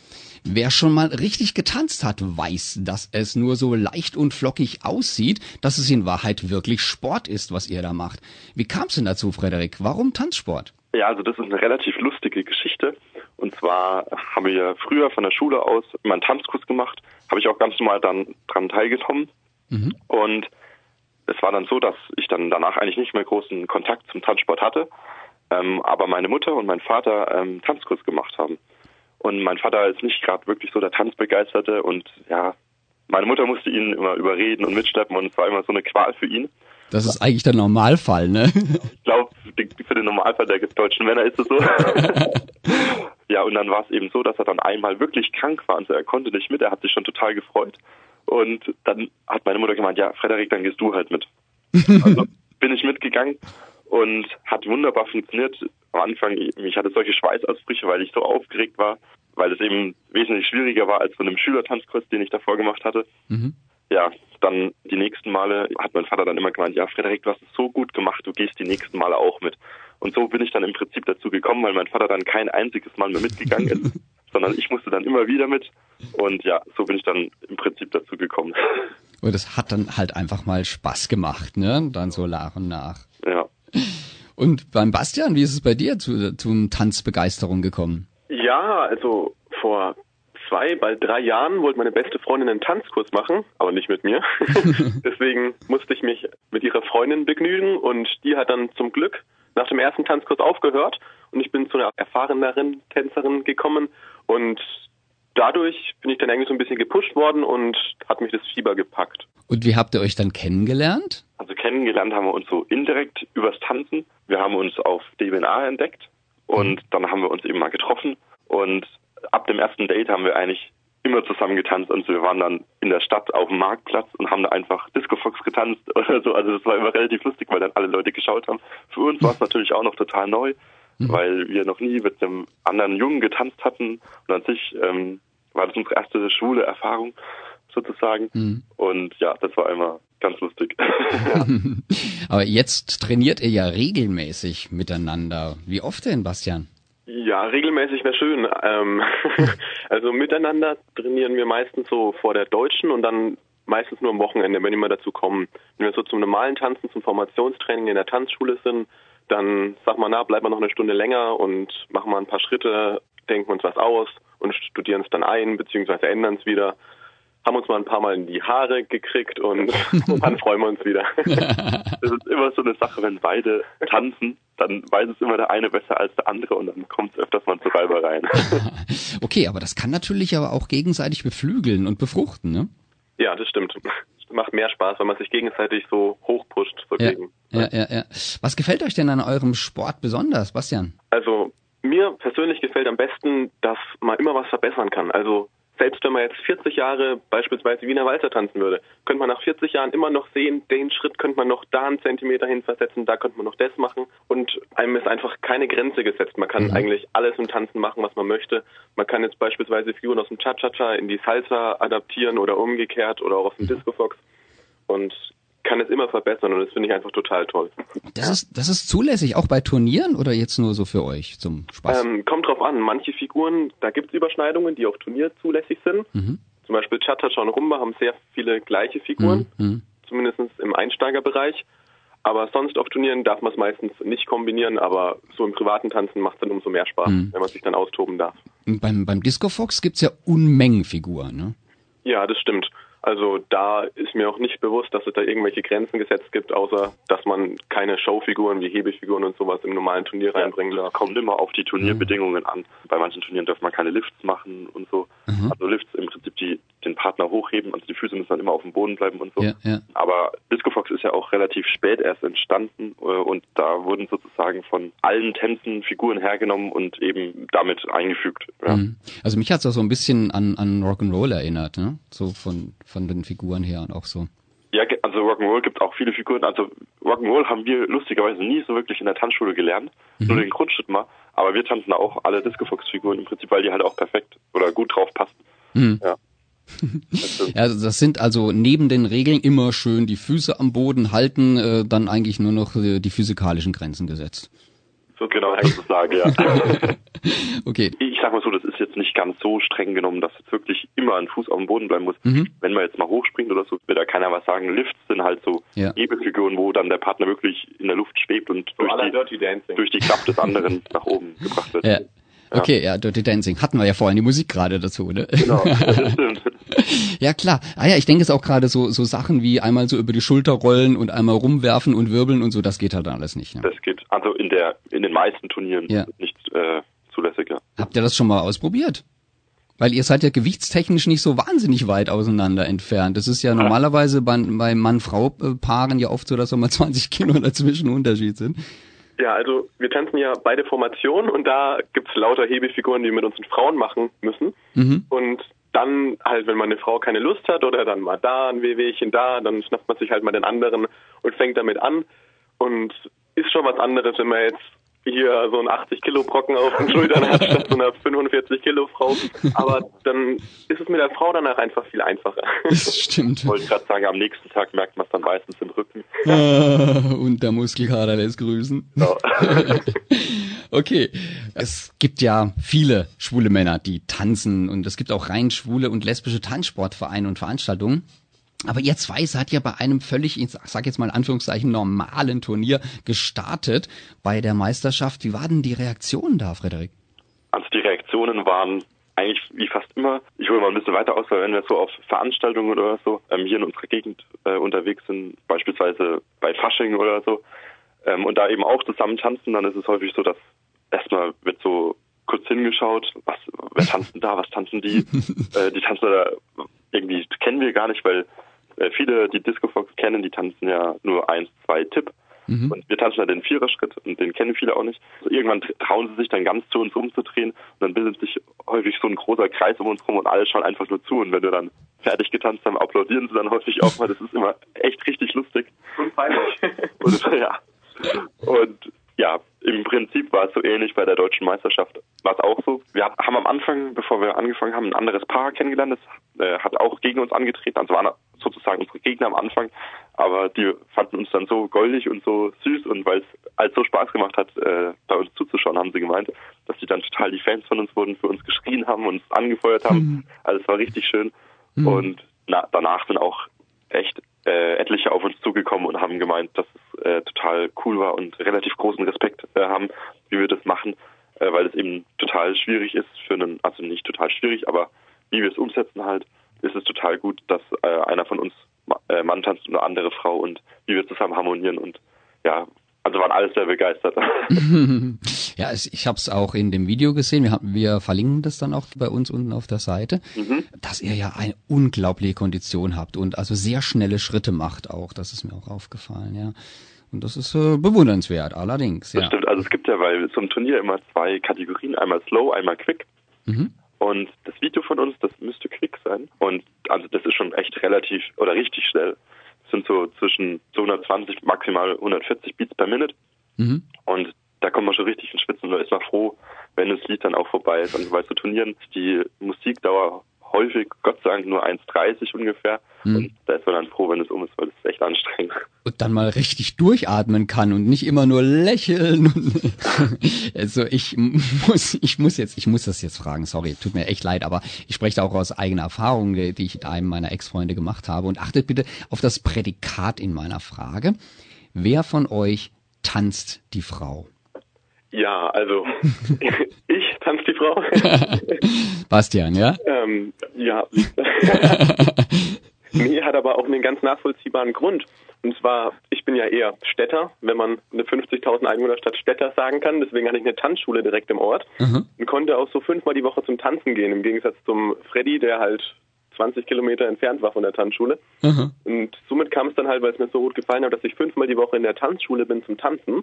Wer schon mal richtig getanzt hat, weiß, dass es nur so leicht und flockig aussieht, dass es in Wahrheit wirklich Sport ist, was ihr da macht. Wie kam es denn dazu, Frederik? Warum Tanzsport? Ja, also das ist eine relativ lustige Geschichte. Und zwar haben wir früher von der Schule aus immer einen Tanzkurs gemacht, habe ich auch ganz normal dann dran teilgenommen. Mhm. Und es war dann so, dass ich dann danach eigentlich nicht mehr großen Kontakt zum Tanzsport hatte, ähm, aber meine Mutter und mein Vater ähm, Tanzkurs gemacht haben. Und mein Vater ist nicht gerade wirklich so der Tanzbegeisterte und ja, meine Mutter musste ihn immer überreden und mitschleppen und es war immer so eine Qual für ihn. Das ist eigentlich der Normalfall, ne? Ich glaube, für den Normalfall der deutschen Männer ist es so. ja, und dann war es eben so, dass er dann einmal wirklich krank war und so, er konnte nicht mit, er hat sich schon total gefreut. Und dann hat meine Mutter gemeint, ja, Frederik, dann gehst du halt mit. Also bin ich mitgegangen und hat wunderbar funktioniert. Am Anfang, ich hatte solche Schweißausbrüche, weil ich so aufgeregt war, weil es eben wesentlich schwieriger war als von einem Schülertanzkurs, den ich davor gemacht hatte. Mhm. Ja, dann die nächsten Male hat mein Vater dann immer gemeint, ja, Frederik, du hast es so gut gemacht, du gehst die nächsten Male auch mit. Und so bin ich dann im Prinzip dazu gekommen, weil mein Vater dann kein einziges Mal mehr mitgegangen ist. sondern ich musste dann immer wieder mit. Und ja, so bin ich dann im Prinzip dazu gekommen. Und das hat dann halt einfach mal Spaß gemacht, ne? Dann so nach und nach. Ja. Und beim Bastian, wie ist es bei dir zu, zu Tanzbegeisterung gekommen? Ja, also vor zwei, bald drei Jahren wollte meine beste Freundin einen Tanzkurs machen, aber nicht mit mir. Deswegen musste ich mich mit ihrer Freundin begnügen und die hat dann zum Glück nach dem ersten Tanzkurs aufgehört und ich bin zu einer erfahreneren Tänzerin gekommen und dadurch bin ich dann eigentlich so ein bisschen gepusht worden und hat mich das Fieber gepackt. Und wie habt ihr euch dann kennengelernt? Also kennengelernt haben wir uns so indirekt übers Tanzen. Wir haben uns auf DBNA entdeckt und mhm. dann haben wir uns eben mal getroffen und ab dem ersten Date haben wir eigentlich immer zusammen getanzt und wir waren dann in der Stadt auf dem Marktplatz und haben da einfach Disco Fox getanzt oder so. Also das war immer relativ lustig, weil dann alle Leute geschaut haben. Für uns war es natürlich auch noch total neu, mhm. weil wir noch nie mit einem anderen Jungen getanzt hatten und an sich ähm, war das unsere erste schwule Erfahrung sozusagen. Mhm. Und ja, das war immer ganz lustig. Aber jetzt trainiert ihr ja regelmäßig miteinander. Wie oft denn, Bastian? Ja, regelmäßig wäre schön. Ähm, also miteinander trainieren wir meistens so vor der Deutschen und dann meistens nur am Wochenende, wenn wir dazu kommen. Wenn wir so zum normalen Tanzen, zum Formationstraining in der Tanzschule sind, dann sag mal, na, bleiben wir noch eine Stunde länger und machen mal ein paar Schritte, denken uns was aus und studieren es dann ein, beziehungsweise ändern es wieder haben uns mal ein paar Mal in die Haare gekriegt und dann freuen wir uns wieder. das ist immer so eine Sache, wenn beide tanzen, dann weiß es immer der eine besser als der andere und dann kommt es öfters mal zu Reibereien. okay, aber das kann natürlich aber auch gegenseitig beflügeln und befruchten, ne? Ja, das stimmt. Macht mehr Spaß, wenn man sich gegenseitig so hochpusht. So ja, ja, ja, ja. Was gefällt euch denn an eurem Sport besonders, Bastian? Also mir persönlich gefällt am besten, dass man immer was verbessern kann. Also selbst wenn man jetzt 40 Jahre beispielsweise Wiener Walzer tanzen würde, könnte man nach 40 Jahren immer noch sehen, den Schritt könnte man noch da einen Zentimeter hin versetzen, da könnte man noch das machen und einem ist einfach keine Grenze gesetzt. Man kann mhm. eigentlich alles im Tanzen machen, was man möchte. Man kann jetzt beispielsweise Figuren aus dem Cha-Cha-Cha in die Salsa adaptieren oder umgekehrt oder auch aus dem mhm. Disco Fox und kann es immer verbessern und das finde ich einfach total toll. Das ist, das ist zulässig, auch bei Turnieren oder jetzt nur so für euch zum Spaß? Ähm, kommt drauf an, manche Figuren, da gibt es Überschneidungen, die auf Turnier zulässig sind. Mhm. Zum Beispiel Cha-Cha-Cha und Rumba haben sehr viele gleiche Figuren, Mhm. zumindest im Einsteigerbereich. Aber sonst auf Turnieren darf man es meistens nicht kombinieren, aber so im privaten Tanzen macht es dann umso mehr Spaß, Mhm. wenn man sich dann austoben darf. Und beim, beim Disco Fox gibt's ja Unmengen Figuren, ne? Ja, das stimmt. Also da ist mir auch nicht bewusst, dass es da irgendwelche Grenzen gesetzt gibt, außer dass man keine Showfiguren wie Hebefiguren und sowas im normalen Turnier reinbringen darf. Kommt immer auf die Turnierbedingungen an. Bei manchen Turnieren darf man keine Lifts machen und so. Mhm. Also Lifts im Prinzip die den Partner hochheben, also die Füße müssen dann immer auf dem Boden bleiben und so. Ja, ja. Aber Disco Fox ist ja auch relativ spät erst entstanden äh, und da wurden sozusagen von allen Tänzen Figuren hergenommen und eben damit eingefügt. Ja. Mhm. Also mich hat's auch so ein bisschen an, an Rock'n'Roll erinnert, ne? So von, von den Figuren her und auch so. Ja, also Rock'n'Roll gibt auch viele Figuren. Also Rock'n'Roll haben wir lustigerweise nie so wirklich in der Tanzschule gelernt, nur den Grundschritt mal. Aber wir tanzen auch alle Disco Fox Figuren im Prinzip, weil die halt auch perfekt oder gut drauf passen. Mhm. Ja. Das stimmt. Ja, also das sind also neben den Regeln immer schön die Füße am Boden halten, äh, dann eigentlich nur noch äh, die physikalischen Grenzen gesetzt. So genau sozusagen, ja. Okay. Ich sag mal so, das ist jetzt nicht ganz so streng genommen, dass jetzt wirklich immer ein Fuß auf dem Boden bleiben muss. Mhm. Wenn man jetzt mal hochspringt oder so, wird da keiner was sagen. Lifts sind halt so Ja. Hebefiguren, wo dann der Partner wirklich in der Luft schwebt und So durch, die, durch die Kraft des anderen nach oben gebracht wird. Ja. Okay, ja, Dirty Dancing. Hatten wir ja vorhin die Musik gerade dazu, ne? Genau, das stimmt. Ja, klar. Ah ja, ich denke es auch gerade so, so Sachen wie einmal so über die Schulter rollen und einmal rumwerfen und wirbeln und so, das geht halt alles nicht. Ne? Das geht also in der in den meisten Turnieren Ja. nicht äh, zulässig. Ja. Habt ihr das schon mal ausprobiert? Weil ihr seid ja gewichtstechnisch nicht so wahnsinnig weit auseinander entfernt. Das ist ja normalerweise bei, bei Mann-Frau-Paaren ja oft so, dass so mal 20 Kilo dazwischen Unterschied sind. Ja, also wir tanzen ja beide Formationen und da gibt's lauter Hebefiguren, die wir mit unseren Frauen machen müssen. Mhm. Und dann halt, wenn meine Frau keine Lust hat oder dann mal da ein Wehwehchen da, dann schnappt man sich halt mal den anderen und fängt damit an. Und ist schon was anderes, wenn man jetzt hier so einen 80 Kilo Brocken auf den Schultern hat, statt so einer 45 Kilo Frau. Aber dann ist es mit der Frau danach einfach viel einfacher. Das stimmt. Wollte gerade sagen, am nächsten Tag merkt man es dann meistens im Rücken. Ah, und der Muskelkater lässt grüßen. Ja. Okay. Es gibt ja viele schwule Männer, die tanzen und es gibt auch rein schwule und lesbische Tanzsportvereine und Veranstaltungen. Aber ihr zwei seid ja bei einem völlig, ich sag jetzt mal in Anführungszeichen, normalen Turnier gestartet bei der Meisterschaft. Wie war denn die Reaktion da, Frederik? Also die Reaktionen waren eigentlich wie fast immer, ich hole mal ein bisschen weiter aus, weil wenn wir so auf Veranstaltungen oder so ähm, hier in unserer Gegend äh, unterwegs sind, beispielsweise bei Fasching oder so, ähm, und da eben auch zusammen tanzen, dann ist es häufig so, dass erstmal wird so kurz hingeschaut, was, wer tanzt denn da, was tanzen die? äh, die tanzen da irgendwie kennen wir gar nicht, weil äh, viele, die Disco Fox kennen, die tanzen ja nur eins, zwei Tipp. Mhm. Und wir tanzen ja den Viererschritt und den kennen viele auch nicht. Also irgendwann trauen sie sich dann ganz zu uns umzudrehen und dann bildet sich häufig so ein großer Kreis um uns rum und alle schauen einfach nur zu. Und wenn wir dann fertig getanzt haben, applaudieren sie dann häufig auch mal. Das ist immer echt richtig lustig. Und peinlich. Und, ja. Und ja, im Prinzip war es so ähnlich bei der deutschen Meisterschaft. War es auch so. Wir haben am Anfang, bevor wir angefangen haben, ein anderes Paar kennengelernt. Das äh, hat auch gegen uns angetreten. Also waren sozusagen unsere Gegner am Anfang. Aber die fanden uns dann so goldig und so süß. Und weil es halt so Spaß gemacht hat, äh, bei uns zuzuschauen, haben sie gemeint, dass sie dann total die Fans von uns wurden, für uns geschrien haben, uns angefeuert haben. Also es war richtig schön. Und na, danach sind auch echt äh, etliche auf uns zugekommen und haben gemeint, dass es äh, total cool war und relativ großen Respekt äh, haben, wie wir das machen, äh, weil es eben total schwierig ist für einen, also nicht total schwierig, aber wie wir es umsetzen halt, ist es total gut, dass äh, einer von uns äh, Mann tanzt und eine andere Frau und wie wir zusammen harmonieren und ja, also waren alle sehr begeistert. Ja, ich habe es auch in dem Video gesehen. Wir, haben, wir verlinken das dann auch bei uns unten auf der Seite, dass ihr ja eine unglaubliche Kondition habt und also sehr schnelle Schritte macht auch. Das ist mir auch aufgefallen, ja. Und das ist äh, bewundernswert, allerdings, Das ja. stimmt, also es gibt ja bei so einem Turnier immer zwei Kategorien, einmal Slow, einmal Quick. Mhm. Und das Video von uns, das müsste quick sein. Und also das ist schon echt relativ oder richtig schnell. Sind so zwischen 220 maximal 140 Beats per Minute. Mhm. Und da kommt man schon richtig ins Schwitzen. Da ist man froh, wenn das Lied dann auch vorbei ist. Also bei so Turnieren ist die Musikdauer häufig, Gott sei Dank, nur 1,30 ungefähr. Hm. Und da ist man dann froh, wenn es um ist, weil es ist echt anstrengend. Und dann mal richtig durchatmen kann und nicht immer nur lächeln. also ich muss, ich muss jetzt, ich muss das jetzt fragen, sorry, tut mir echt leid, aber ich spreche da auch aus eigener Erfahrung, die ich mit einem meiner Ex-Freunde gemacht habe. Und achtet bitte auf das Prädikat in meiner Frage. Wer von euch tanzt die Frau? Ja, also ich tanze die Frau. Bastian, ja? ähm, ja. nee, hat aber auch einen ganz nachvollziehbaren Grund. Und zwar, ich bin ja eher Städter, wenn man eine 50.000 Einwohnerstadt Städter sagen kann. Deswegen hatte ich eine Tanzschule direkt im Ort Mhm. und konnte auch so fünfmal die Woche zum Tanzen gehen, im Gegensatz zum Freddy, der halt 20 Kilometer entfernt war von der Tanzschule. Mhm. Und somit kam es dann halt, weil es mir so gut gefallen hat, dass ich fünfmal die Woche in der Tanzschule bin zum Tanzen.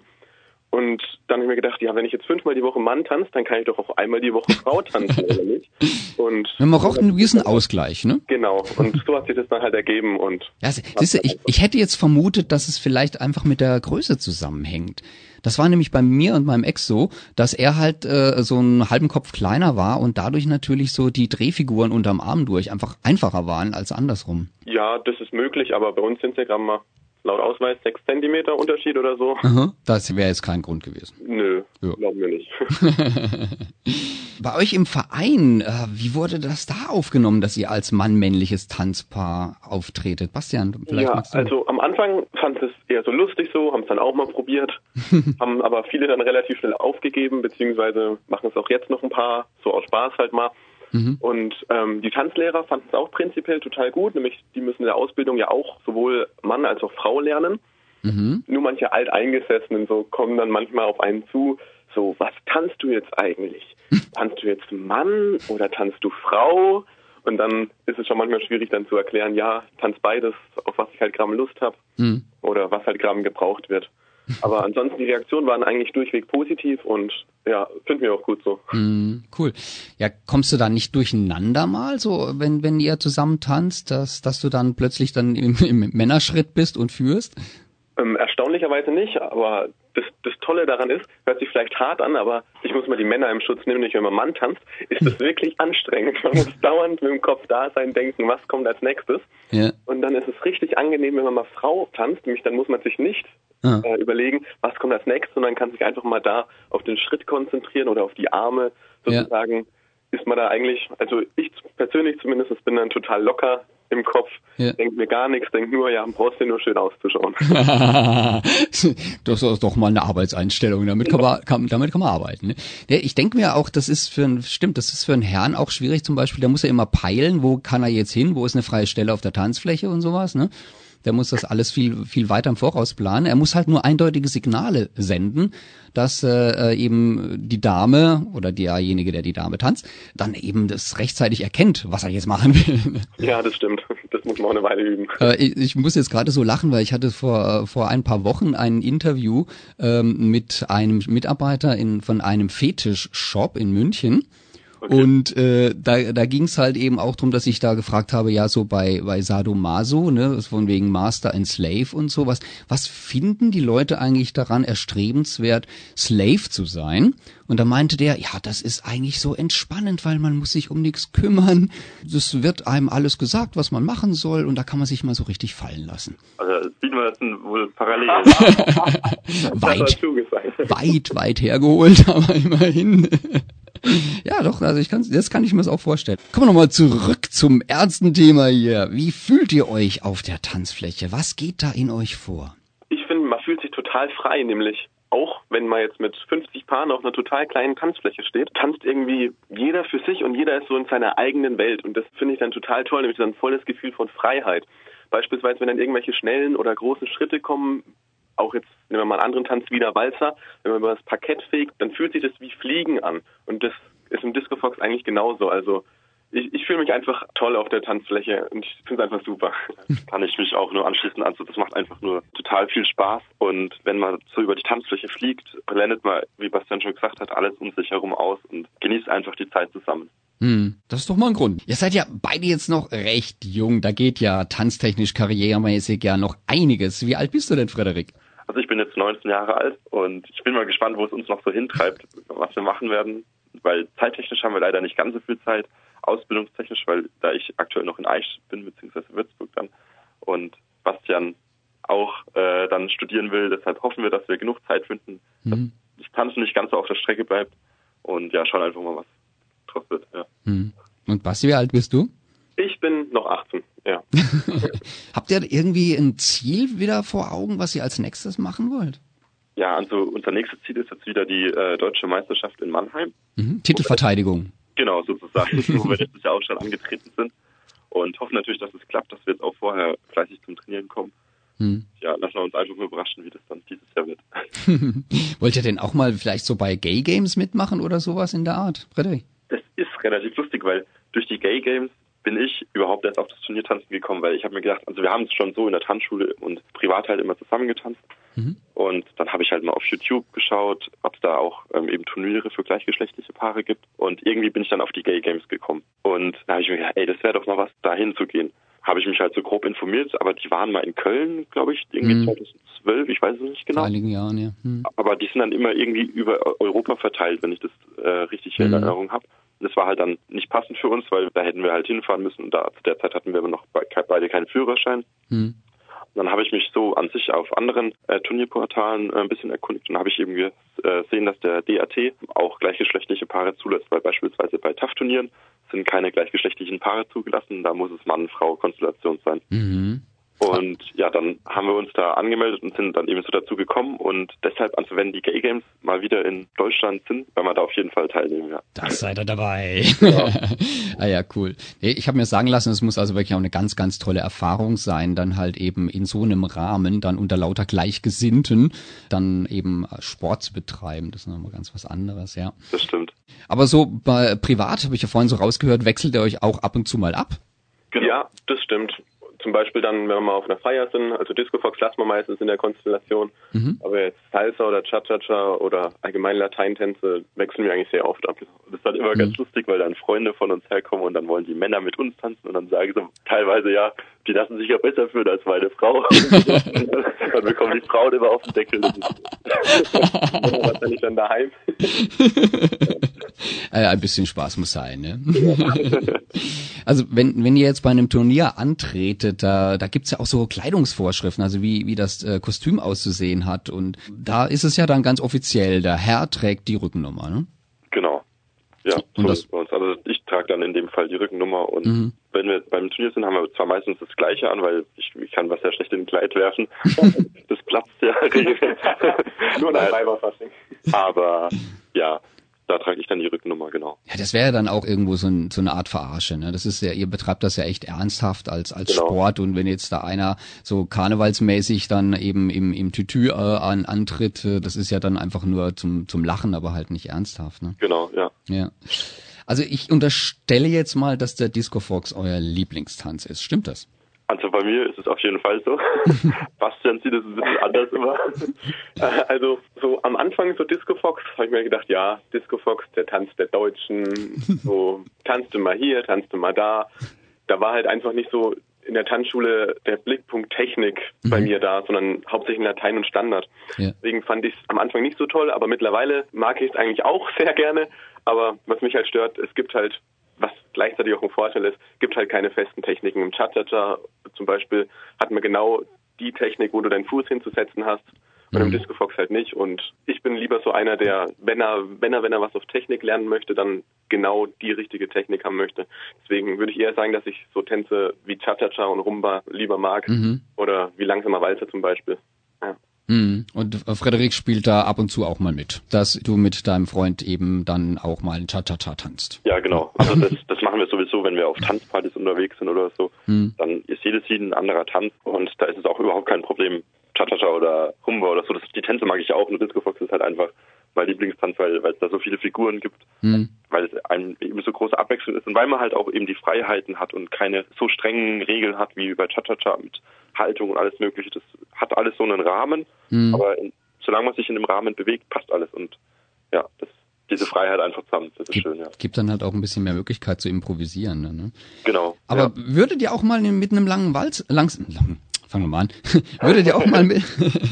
Und dann habe ich mir gedacht, ja, wenn ich jetzt fünfmal die Woche Mann tanze, dann kann ich doch auch einmal die Woche Frau tanzen, oder nicht? Und Man braucht einen gewissen Ausgleich, ne? Genau, und so hat sich das dann halt ergeben und Ja, siehst du, ich, ich hätte jetzt vermutet, dass es vielleicht einfach mit der Größe zusammenhängt. Das war nämlich bei mir und meinem Ex so, dass er halt äh, so einen halben Kopf kleiner war und dadurch natürlich so die Drehfiguren unterm Arm durch einfach einfacher waren als andersrum. ja, das ist möglich, aber bei uns sind ja gerade mal laut Ausweis sechs Zentimeter Unterschied oder so. Aha. Das wäre jetzt kein Grund gewesen. Nö, Ja. glauben wir nicht. Bei euch im Verein, äh, wie wurde das da aufgenommen, dass ihr als Mann-männliches Tanzpaar auftretet? Bastian, vielleicht ja, magst du. also am Anfang fand es eher so lustig so, haben es dann auch mal probiert, haben aber viele dann relativ schnell aufgegeben, beziehungsweise machen es auch jetzt noch ein paar, so aus Spaß halt mal. Mhm. Und ähm, die Tanzlehrer fanden es auch prinzipiell total gut, nämlich die müssen in der Ausbildung ja auch sowohl Mann als auch Frau lernen. Mhm. Nur manche Alteingesessenen so kommen dann manchmal auf einen zu, so, was tanzt du jetzt eigentlich? Tanzt du jetzt Mann oder tanzt du Frau? Und dann ist es schon manchmal schwierig dann zu erklären, ja, tanz beides, auf was ich halt gerade Lust habe Mhm. oder was halt gerade gebraucht wird. Aber ansonsten die Reaktionen waren eigentlich durchweg positiv und ja, finden wir auch gut so. Mhm, cool. Ja, kommst du da nicht durcheinander mal, so wenn wenn ihr zusammen tanzt, dass dass du dann plötzlich dann im, im Männerschritt bist und führst? Ähm, erstaunlicherweise nicht, aber das, das Tolle daran ist, hört sich vielleicht hart an, aber ich muss mal die Männer im Schutz nehmen, nicht wenn man Mann tanzt, ist das wirklich anstrengend. Man muss dauernd mit dem Kopf da sein, denken, was kommt als nächstes. Ja. Und dann ist es richtig angenehm, wenn man mal Frau tanzt, nämlich dann muss man sich nicht Ah. äh, überlegen, was kommt als nächstes, sondern kann sich einfach mal da auf den Schritt konzentrieren oder auf die Arme sozusagen. Ist man da eigentlich, also ich persönlich zumindest bin dann total locker im Kopf, Ja. denke mir gar nichts, denke nur, ja, brauchst du nur schön auszuschauen. das ist doch mal eine Arbeitseinstellung. Damit kann man, kann, damit kann man arbeiten. Ne? Ja, ich denke mir auch, das ist für ein, stimmt, das ist für einen Herrn auch schwierig. Zum Beispiel, der muss ja immer peilen, wo kann er jetzt hin, wo ist eine freie Stelle auf der Tanzfläche und sowas. Ne? Der muss das alles viel, viel weiter im Voraus planen. Er muss halt nur eindeutige Signale senden, dass äh, eben die Dame oder derjenige, der die Dame tanzt, dann eben das rechtzeitig erkennt, was er jetzt machen will. ja, das stimmt. Das muss man auch eine Weile üben. Äh, ich, ich muss jetzt gerade so lachen, weil ich hatte vor, äh, vor ein paar Wochen ein Interview ähm, mit einem Mitarbeiter in, von einem Fetisch-Shop in München. Und äh, da, da ging es halt eben auch drum, dass ich da gefragt habe, ja, so bei, bei Sadomaso, ne, das von wegen Master and Slave und sowas, was finden die Leute eigentlich daran erstrebenswert, Slave zu sein? Und da meinte der, ja, das ist eigentlich so entspannend, weil man muss sich um nichts kümmern. Das wird einem alles gesagt, was man machen soll, und da kann man sich mal so richtig fallen lassen. Also sieht man das wohl parallel. Weit, weit, weit hergeholt, aber immerhin. Ja, doch, also ich kann, das kann ich mir das auch vorstellen. Kommen wir nochmal zurück zum ernsten Thema hier. Wie fühlt ihr euch auf der Tanzfläche? Was geht da in euch vor? Ich finde, man fühlt sich total frei, nämlich auch wenn man jetzt mit 50 Paaren auf einer total kleinen Tanzfläche steht, tanzt irgendwie jeder für sich und jeder ist so in seiner eigenen Welt. Und das finde ich dann total toll, nämlich so ein volles Gefühl von Freiheit. Beispielsweise, wenn dann irgendwelche schnellen oder großen Schritte kommen, auch jetzt nehmen wir mal einen anderen Tanz wieder Walzer, wenn man über das Parkett fegt, dann fühlt sich das wie Fliegen an. Und das ist im Disco Fox eigentlich genauso. Also ich, ich fühle mich einfach toll auf der Tanzfläche und ich finde es einfach super. Kann ich mich auch nur anschließen. Also das macht einfach nur total viel Spaß. Und wenn man so über die Tanzfläche fliegt, blendet man, wie Bastian schon gesagt hat, alles um sich herum aus und genießt einfach die Zeit zusammen. Hm, das ist doch mal ein Grund. Ihr seid ja beide jetzt noch recht jung. Da geht ja tanztechnisch karrieremäßig ja noch einiges. Wie alt bist du denn, Frederik? Also ich bin jetzt 19 Jahre alt und ich bin mal gespannt, wo es uns noch so hintreibt, was wir machen werden, weil zeittechnisch haben wir leider nicht ganz so viel Zeit, ausbildungstechnisch, weil da ich aktuell noch in Eich bin, beziehungsweise Würzburg dann. Und Bastian auch äh, dann studieren will. Deshalb hoffen wir, dass wir genug Zeit finden, dass Mhm. das Tanzen nicht ganz so auf der Strecke bleibt. Und ja, schauen einfach mal, was draus wird. Ja. Hm. Und Basti, wie alt bist du? Ich bin noch 18, ja. Habt ihr irgendwie ein Ziel wieder vor Augen, was ihr als nächstes machen wollt? ja, also unser nächstes Ziel ist jetzt wieder die äh, deutsche Meisterschaft in Mannheim. Mhm. Titelverteidigung. Genau, sozusagen, wo wir letztes Jahr auch schon angetreten sind. Und hoffen natürlich, dass es klappt, dass wir jetzt auch vorher fleißig zum Trainieren kommen. Hm. Ja, lassen wir uns einfach mal überraschen, wie das dann dieses Jahr wird. Wollt ihr denn auch mal vielleicht so bei Gay Games mitmachen oder sowas in der Art, Frederik? Das ist relativ lustig, weil durch die Gay Games bin ich überhaupt erst auf das Turniertanzen gekommen, weil ich habe mir gedacht, also wir haben es schon so in der Tanzschule und privat halt immer zusammengetanzt. Mhm. Und dann habe ich halt mal auf YouTube geschaut, ob es da auch ähm, eben Turniere für gleichgeschlechtliche Paare gibt. Und irgendwie bin ich dann auf die Gay Games gekommen. Und da habe ich mir gedacht, ey, das wäre doch mal was, da hinzugehen. Habe ich mich halt so grob informiert, aber die waren mal in Köln, glaube ich, irgendwie Mhm. 2012, ich weiß es nicht genau. Vor einigen Jahren, ja. Hm. Aber die sind dann immer irgendwie über Europa verteilt, wenn ich das äh, richtig in Mhm. Erinnerung habe. Das war halt dann nicht passend für uns, weil da hätten wir halt hinfahren müssen. Und da zu der Zeit hatten wir aber noch be beide keinen Führerschein. Dann habe ich mich so an sich auf anderen äh, Turnierportalen äh, ein bisschen erkundigt und habe ich eben gesehen, dass der DAT auch gleichgeschlechtliche Paare zulässt, weil beispielsweise bei TAF-Turnieren sind keine gleichgeschlechtlichen Paare zugelassen, da muss es Mann-Frau-Konstellation sein. Mhm. Und ja, dann haben wir uns da angemeldet und sind dann eben so dazu gekommen und deshalb, also wenn die Gay Games mal wieder in Deutschland sind, werden wir da auf jeden Fall teilnehmen, ja. Da seid ihr dabei. ah ja, cool. Nee, ich habe mir sagen lassen, es muss also wirklich auch eine ganz, ganz tolle Erfahrung sein, dann halt eben in so einem Rahmen, dann unter lauter Gleichgesinnten, dann eben Sport zu betreiben. Das ist nochmal ganz was anderes, ja. Das stimmt. Aber so bei privat, habe ich ja vorhin so rausgehört, wechselt ihr euch auch ab und zu mal ab? Genau. Ja, das stimmt. Zum Beispiel dann, wenn wir mal auf einer Feier sind, also Disco Fox lassen wir meistens in der Konstellation. Mhm. Aber jetzt Salsa oder Cha-Cha-Cha oder allgemein Lateintänze wechseln wir eigentlich sehr oft ab. Das ist dann immer ganz lustig, weil dann Freunde von uns herkommen und dann wollen die Männer mit uns tanzen und dann sagen sie teilweise, ja, die lassen sich ja besser fühlen als meine Frau. dann bekommen die Frauen immer auf den Deckel. Das Was ich dann daheim? Äh, ein bisschen Spaß muss sein, ne? also wenn, wenn ihr jetzt bei einem Turnier antretet, da, da gibt's ja auch so Kleidungsvorschriften, also wie, wie das äh, Kostüm auszusehen hat. Und da ist es ja dann ganz offiziell, der Herr trägt die Rückennummer, ne? Genau. Ja, Und so das- ist es bei uns. Also trage dann in dem Fall die Rückennummer und Mhm. wenn wir beim Turnier sind, haben wir zwar meistens das Gleiche an, weil ich, ich kann was sehr schlecht in ein Kleid werfen. das platzt ja regelmäßig. Nur ein Weiberfasching. Aber ja, da trage ich dann die Rückennummer, genau. Ja, das wäre ja dann auch irgendwo so, ein, so eine Art Verarsche, ne? Das ist ja, ihr betreibt das ja echt ernsthaft als, als Genau. Sport und wenn jetzt da einer so karnevalsmäßig dann eben im, im Tütü äh, an, antritt, äh, das ist ja dann einfach nur zum, zum Lachen, aber halt nicht ernsthaft, ne? Genau, ja. Ja. Also ich unterstelle jetzt mal, dass der Disco Fox euer Lieblingstanz ist. Stimmt das? Also bei mir ist es auf jeden Fall so. Bastian sieht es ein bisschen anders immer. Äh, Also so am Anfang so Disco Fox habe ich mir gedacht, ja, Disco Fox, der Tanz der Deutschen, so tanzte mal hier, tanzte mal da. Da war halt einfach nicht so in der Tanzschule der Blickpunkt Technik bei mir da, sondern hauptsächlich Latein und Standard. Ja. Deswegen fand ich es am Anfang nicht so toll, aber mittlerweile mag ich es eigentlich auch sehr gerne. Aber was mich halt stört, es gibt halt, was gleichzeitig auch ein Vorteil ist, gibt halt keine festen Techniken. Im Cha-Cha-Cha zum Beispiel hat man genau die Technik, wo du deinen Fuß hinzusetzen hast. Und im Mhm. Disco Fox halt nicht. Und ich bin lieber so einer, der, wenn er, wenn er, wenn er was auf Technik lernen möchte, dann genau die richtige Technik haben möchte. Deswegen würde ich eher sagen, dass ich so Tänze wie Cha-Cha-Cha und Rumba lieber mag. Mhm. Oder wie langsamer Walzer zum Beispiel. Ja. Mhm. Und Frederik spielt da ab und zu auch mal mit, dass du mit deinem Freund eben dann auch mal ein Cha-Cha-Cha tanzt. Ja, genau. Also das, das machen wir sowieso, wenn wir auf Tanzpartys unterwegs sind oder so. Mhm. Dann ist jedes Lied ein anderer Tanz und da ist es auch überhaupt kein Problem. Cha-Cha-Cha oder Humba oder so, das, die Tänze mag ich ja auch. Nur Disco Fox ist halt einfach mein Lieblingstanz, weil weil es da so viele Figuren gibt, Mhm. weil es einem eben so große Abwechslung ist und weil man halt auch eben die Freiheiten hat und keine so strengen Regeln hat wie bei Cha-Cha-Cha mit Haltung und alles mögliche. Das hat alles so einen Rahmen, Mhm. aber in, solange man sich in dem Rahmen bewegt, passt alles und ja, das, diese Freiheit einfach zusammen, das ist Gibt, schön, ja. gibt dann halt auch ein bisschen mehr Möglichkeit zu improvisieren. Ne? Genau. Aber ja. würdet ihr auch mal mit einem langen Walz, langs, lang, fangen wir mal an. Würdet ihr auch mal mit,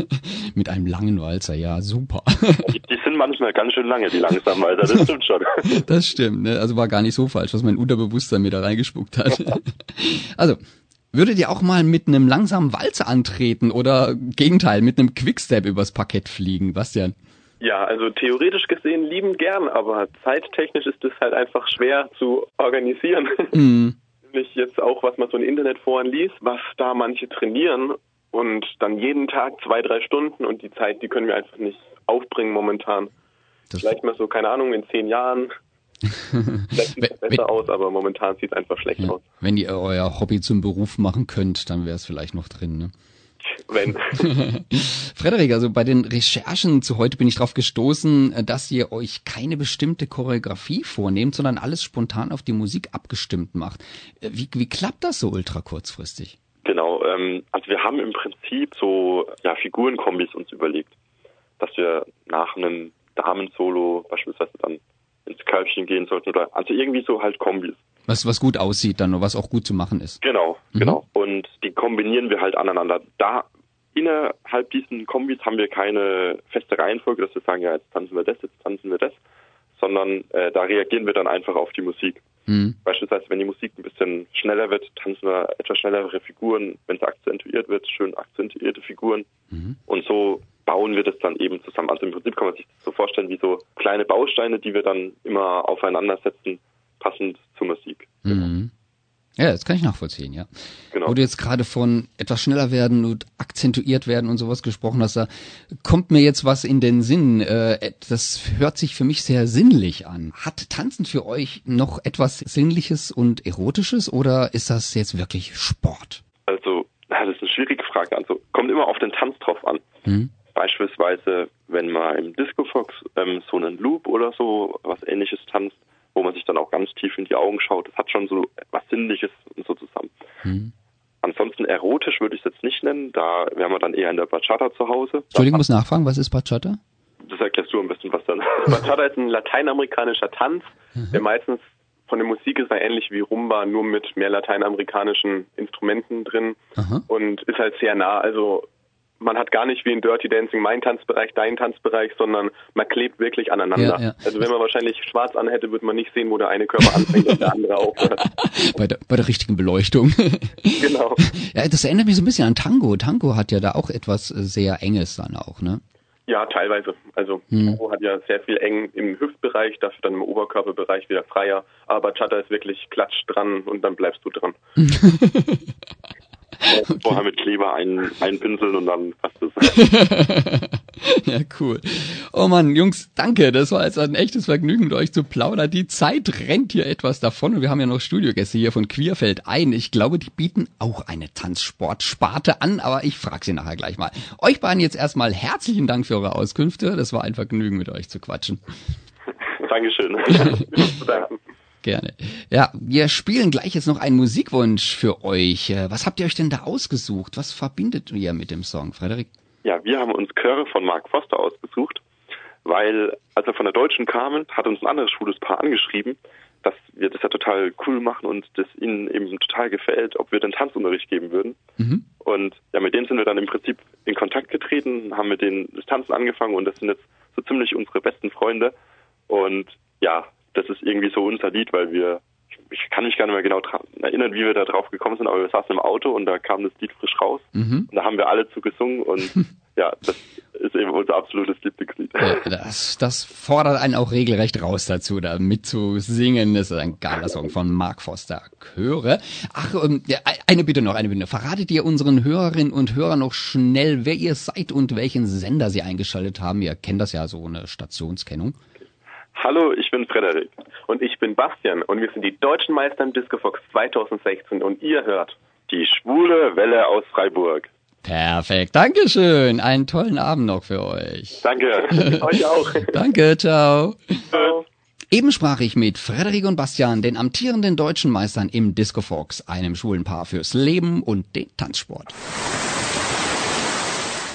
mit einem langen Walzer, ja, super. Die, die sind manchmal ganz schön lange, die langsamen Walzer, das stimmt schon. Das stimmt, ne? Also war gar nicht so falsch, was mein Unterbewusstsein mir da reingespuckt hat. Also, würdet ihr auch mal mit einem langsamen Walzer antreten oder Gegenteil, mit einem Quickstep übers Parkett fliegen, Bastian? Ja, also theoretisch gesehen lieben gern, aber zeittechnisch ist es halt einfach schwer zu organisieren. Mhm. Nämlich jetzt auch, was man so in Internetforen liest, was da manche trainieren und dann jeden Tag zwei, drei Stunden und die Zeit, die können wir einfach nicht aufbringen momentan. Das, Vielleicht mal so, keine Ahnung, in zehn Jahren. Vielleicht sieht es besser aus, aber momentan sieht es einfach schlecht ja, aus. wenn ihr euer Hobby zum Beruf machen könnt, dann wäre es vielleicht noch drin, ne? Wenn. Frederik, also bei den Recherchen zu heute bin ich darauf gestoßen, äh, dass ihr euch keine bestimmte Choreografie vornehmt, sondern alles spontan auf die Musik abgestimmt macht. Äh, Wie, wie klappt das so ultra kurzfristig? Genau, ähm, also wir haben im Prinzip so ja, Figurenkombis uns überlegt, dass wir nach einem Damensolo beispielsweise dann ins Körbchen gehen sollten oder also irgendwie so halt Kombis. Was, was gut aussieht dann und was auch gut zu machen ist. Genau, Mhm. genau. Und die kombinieren wir halt aneinander. Da innerhalb diesen Kombis haben wir keine feste Reihenfolge, dass wir sagen, ja, jetzt tanzen wir das, jetzt tanzen wir das, sondern äh, da reagieren wir dann einfach auf die Musik. Mhm. Beispielsweise, wenn die Musik ein bisschen schneller wird, tanzen wir etwas schnellere Figuren. Wenn es akzentuiert wird, schön akzentuierte Figuren. Mhm. Und so bauen wir das dann eben zusammen. Also im Prinzip kann man sich das so vorstellen wie so kleine Bausteine, die wir dann immer aufeinander setzen, passend zur Musik. Mhm. Ja, das kann ich nachvollziehen, ja. Genau. Wo du jetzt gerade von etwas schneller werden und akzentuiert werden und sowas gesprochen hast, da kommt mir jetzt was in den Sinn. Äh, das hört sich für mich sehr sinnlich an. Hat Tanzen für euch noch etwas Sinnliches und Erotisches oder ist das jetzt wirklich Sport? Also, das ist eine schwierige Frage. Also, kommt immer auf den Tanz drauf an. Mhm. Beispielsweise, wenn man im Disco Fox ähm, so einen Loop oder so was ähnliches tanzt, wo man sich dann auch ganz tief in die Augen schaut, das hat schon so was Sinnliches und so zusammen. Mhm. Ansonsten erotisch würde ich es jetzt nicht nennen, da wären wir dann eher in der Bachata zu Hause. Entschuldigung, muss nachfragen, was ist Bachata? Das erklärst du am besten, was dann. Bachata ist ein lateinamerikanischer Tanz, der meistens von der Musik ist er ähnlich wie Rumba, nur mit mehr lateinamerikanischen Instrumenten drin Aha. und ist halt sehr nah. Also man hat gar nicht wie in Dirty Dancing mein Tanzbereich, dein Tanzbereich, sondern man klebt wirklich aneinander. Ja, ja. Also wenn man wahrscheinlich schwarz anhätte, würde man nicht sehen, wo der eine Körper anfängt und der andere aufhört. Bei der, bei der richtigen Beleuchtung. genau. ja, das erinnert mich so ein bisschen an Tango. Tango hat ja da auch etwas äh, sehr Enges dann auch, ne? Ja, teilweise. Also Hm. Tango hat ja sehr viel eng im Hüftbereich, dafür dann im Oberkörperbereich wieder freier. Aber Bachata ist wirklich klatsch dran und dann bleibst du dran. Vorher mit Kleber ein, einpinseln und dann passt es. ja, cool. Oh Mann, Jungs, danke. Das war jetzt ein echtes Vergnügen, mit euch zu plaudern. Die Zeit rennt hier etwas davon und wir haben ja noch Studiogäste hier von Queerfeld ein. Ich glaube, die bieten auch eine Tanzsportsparte an, aber ich frage sie nachher gleich mal. Euch beiden jetzt erstmal herzlichen Dank für eure Auskünfte. Das war ein Vergnügen, mit euch zu quatschen. Dankeschön. Gerne. Ja, wir spielen gleich jetzt noch einen Musikwunsch für euch. Äh, Was habt ihr euch denn da ausgesucht? Was verbindet ihr mit dem Song, Frederik? Ja, wir haben uns Chöre von Mark Foster ausgesucht, weil als wir von der Deutschen kamen, hat uns ein anderes schwules Paar angeschrieben, dass wir das ja total cool machen und das ihnen eben total gefällt, ob wir den Tanzunterricht geben würden. Mhm. Und ja, mit denen sind wir dann im Prinzip in Kontakt getreten, haben mit denen das Tanzen angefangen und das sind jetzt so ziemlich unsere besten Freunde. Und ja, das ist irgendwie so unser Lied, weil wir, ich, kann mich gar nicht mehr genau erinnern, wie wir da drauf gekommen sind, aber wir saßen im Auto und da kam das Lied frisch raus. Mhm. Und da haben wir alle zu gesungen und ja, das ist eben unser absolutes Lieblingslied. Das, das fordert einen auch regelrecht raus dazu, da mitzusingen. Das ist ein geiler Song von Mark Foster. Chöre. Ach, ähm, ja, eine Bitte noch, eine Bitte. Verratet ihr unseren Hörerinnen und Hörern noch schnell, wer ihr seid und welchen Sender sie eingeschaltet haben? Ihr kennt das ja, so eine Stationskennung. Hallo, ich bin Frederik. Und ich bin Bastian und wir sind die deutschen Meister im Disco Fox 2016 und ihr hört Die schwule Welle aus Freiburg. Perfekt, Dankeschön. Einen tollen Abend noch für euch. Danke. euch auch. Danke, ciao. Ciao. Eben sprach ich mit Frederik und Bastian, den amtierenden deutschen Meistern im Disco Fox, einem schwulen Paar fürs Leben und den Tanzsport.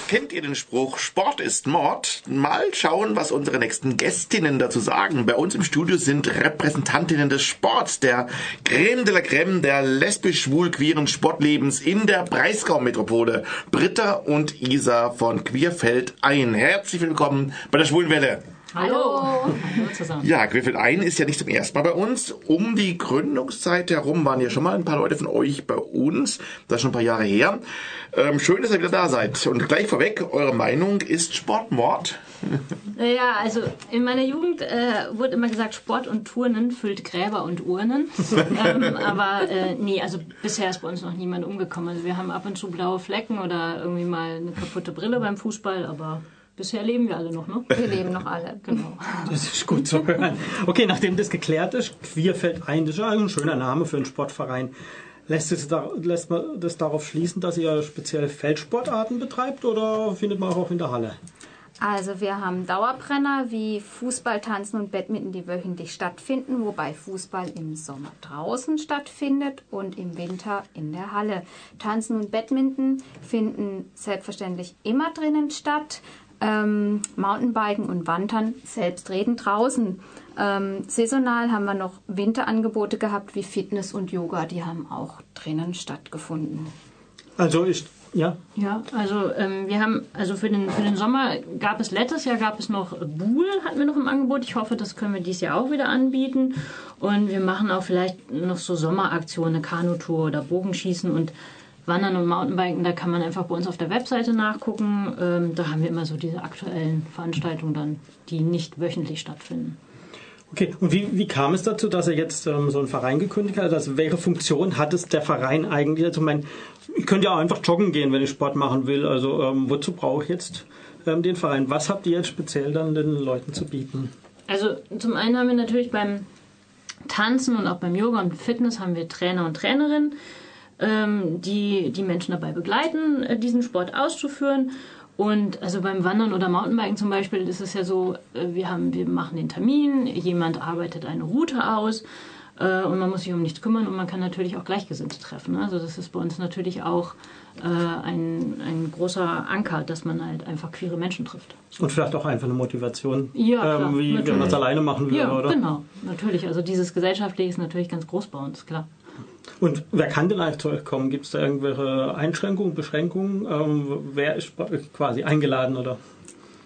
Kennt ihr den Spruch, Sport ist Mord? Mal schauen, was unsere nächsten Gästinnen dazu sagen. Bei uns im Studio sind Repräsentantinnen des Sports, der Creme de la Creme der lesbisch-schwul-queeren Sportlebens in der Breisgau-Metropole. Britta und Isa von Queerfeld ein. Herzlich willkommen bei der Schwulenwelle. Hallo. Hallo zusammen. Ja, Queerfeld ein ist ja nicht zum ersten Mal bei uns. Um die Gründungszeit herum waren ja schon mal ein paar Leute von euch bei uns. Das ist schon ein paar Jahre her. Ähm, schön, dass ihr wieder da seid. Und gleich vorweg, eure Meinung ist Sportmord? Ja, also in meiner Jugend äh, wurde immer gesagt, Sport und Turnen füllt Gräber und Urnen. ähm, aber äh, nee, also bisher ist bei uns noch niemand umgekommen. Also wir haben ab und zu blaue Flecken oder irgendwie mal eine kaputte Brille beim Fußball, aber Bisher leben wir alle noch, ne? Wir leben noch alle, genau. Das ist gut zu hören. Okay, nachdem das geklärt ist, Queer fällt ein, das ist ein schöner Name für einen Sportverein. Lässt, es da, lässt man das darauf schließen, dass ihr speziell Feldsportarten betreibt oder findet man auch in der Halle? Also wir haben Dauerbrenner wie Fußball, Tanzen und Badminton, die wöchentlich stattfinden, wobei Fußball im Sommer draußen stattfindet und im Winter in der Halle. Tanzen und Badminton finden selbstverständlich immer drinnen statt ähm, Mountainbiken und Wandern selbstredend draußen. Ähm, saisonal haben wir noch Winterangebote gehabt wie Fitness und Yoga, die haben auch drinnen stattgefunden. Also ist ja. Ja, also ähm, wir haben, also für den, für den Sommer gab es letztes Jahr gab es noch Buhl, hatten wir noch im Angebot. Ich hoffe, das können wir dieses Jahr auch wieder anbieten. Und wir machen auch vielleicht noch so Sommeraktionen, Kanutour oder Bogenschießen und Wandern und Mountainbiken, da kann man einfach bei uns auf der Webseite nachgucken. Ähm, da haben wir immer so diese aktuellen Veranstaltungen dann, die nicht wöchentlich stattfinden. Okay, und wie, wie kam es dazu, dass er jetzt ähm, so einen Verein gekündigt hat? Also welche Funktion hat es der Verein eigentlich? Also mein, ich könnte ja auch einfach joggen gehen, wenn ich Sport machen will. Also ähm, wozu brauche ich jetzt ähm, den Verein? Was habt ihr jetzt speziell dann den Leuten zu bieten? Also zum einen haben wir natürlich beim Tanzen und auch beim Yoga und Fitness haben wir Trainer und Trainerinnen ähm, die die Menschen dabei begleiten, äh, diesen Sport auszuführen. Und also beim Wandern oder Mountainbiken zum Beispiel ist es ja so, äh, wir, haben, wir machen den Termin, jemand arbeitet eine Route aus äh, und man muss sich um nichts kümmern und man kann natürlich auch Gleichgesinnte treffen. Ne? Also das ist bei uns natürlich auch äh, ein, ein großer Anker, dass man halt einfach queere Menschen trifft. Und vielleicht auch einfach eine Motivation, ja, ähm, wie natürlich. wenn man es alleine machen würde, ja, oder? genau, natürlich. Also dieses Gesellschaftliche ist natürlich ganz groß bei uns, klar. Und wer kann denn eigentlich zu euch kommen? Gibt es da irgendwelche Einschränkungen, Beschränkungen? Ähm, wer ist quasi eingeladen oder?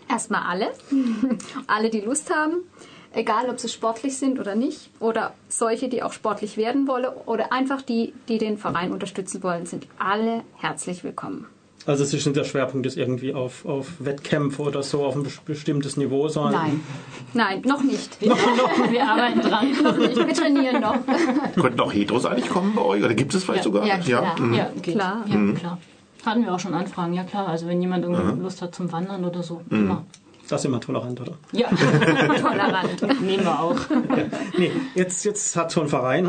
Erstmal alle. alle, die Lust haben. Egal, ob sie sportlich sind oder nicht. Oder solche, die auch sportlich werden wollen. Oder einfach die, die den Verein unterstützen wollen, sind alle herzlich willkommen. Also es ist nicht der Schwerpunkt ist irgendwie auf, auf Wettkämpfe oder so auf ein bestimmtes Niveau, sondern... Nein, nein, noch nicht. Wir, noch, wir arbeiten dran. noch nicht, wir trainieren noch. Könnten auch Heteros eigentlich kommen bei euch? Oder gibt es vielleicht ja, sogar? Ja, klar. Ja, mhm. ja klar. Ja, mhm. klar. Hatten wir auch schon Anfragen, ja klar. Also wenn jemand irgendwie mhm. Lust hat zum Wandern oder so, mhm. immer. Das ist immer tolerant, oder? Ja, tolerant. Nehmen wir auch. Ja. Nee, jetzt, jetzt hat so ein Verein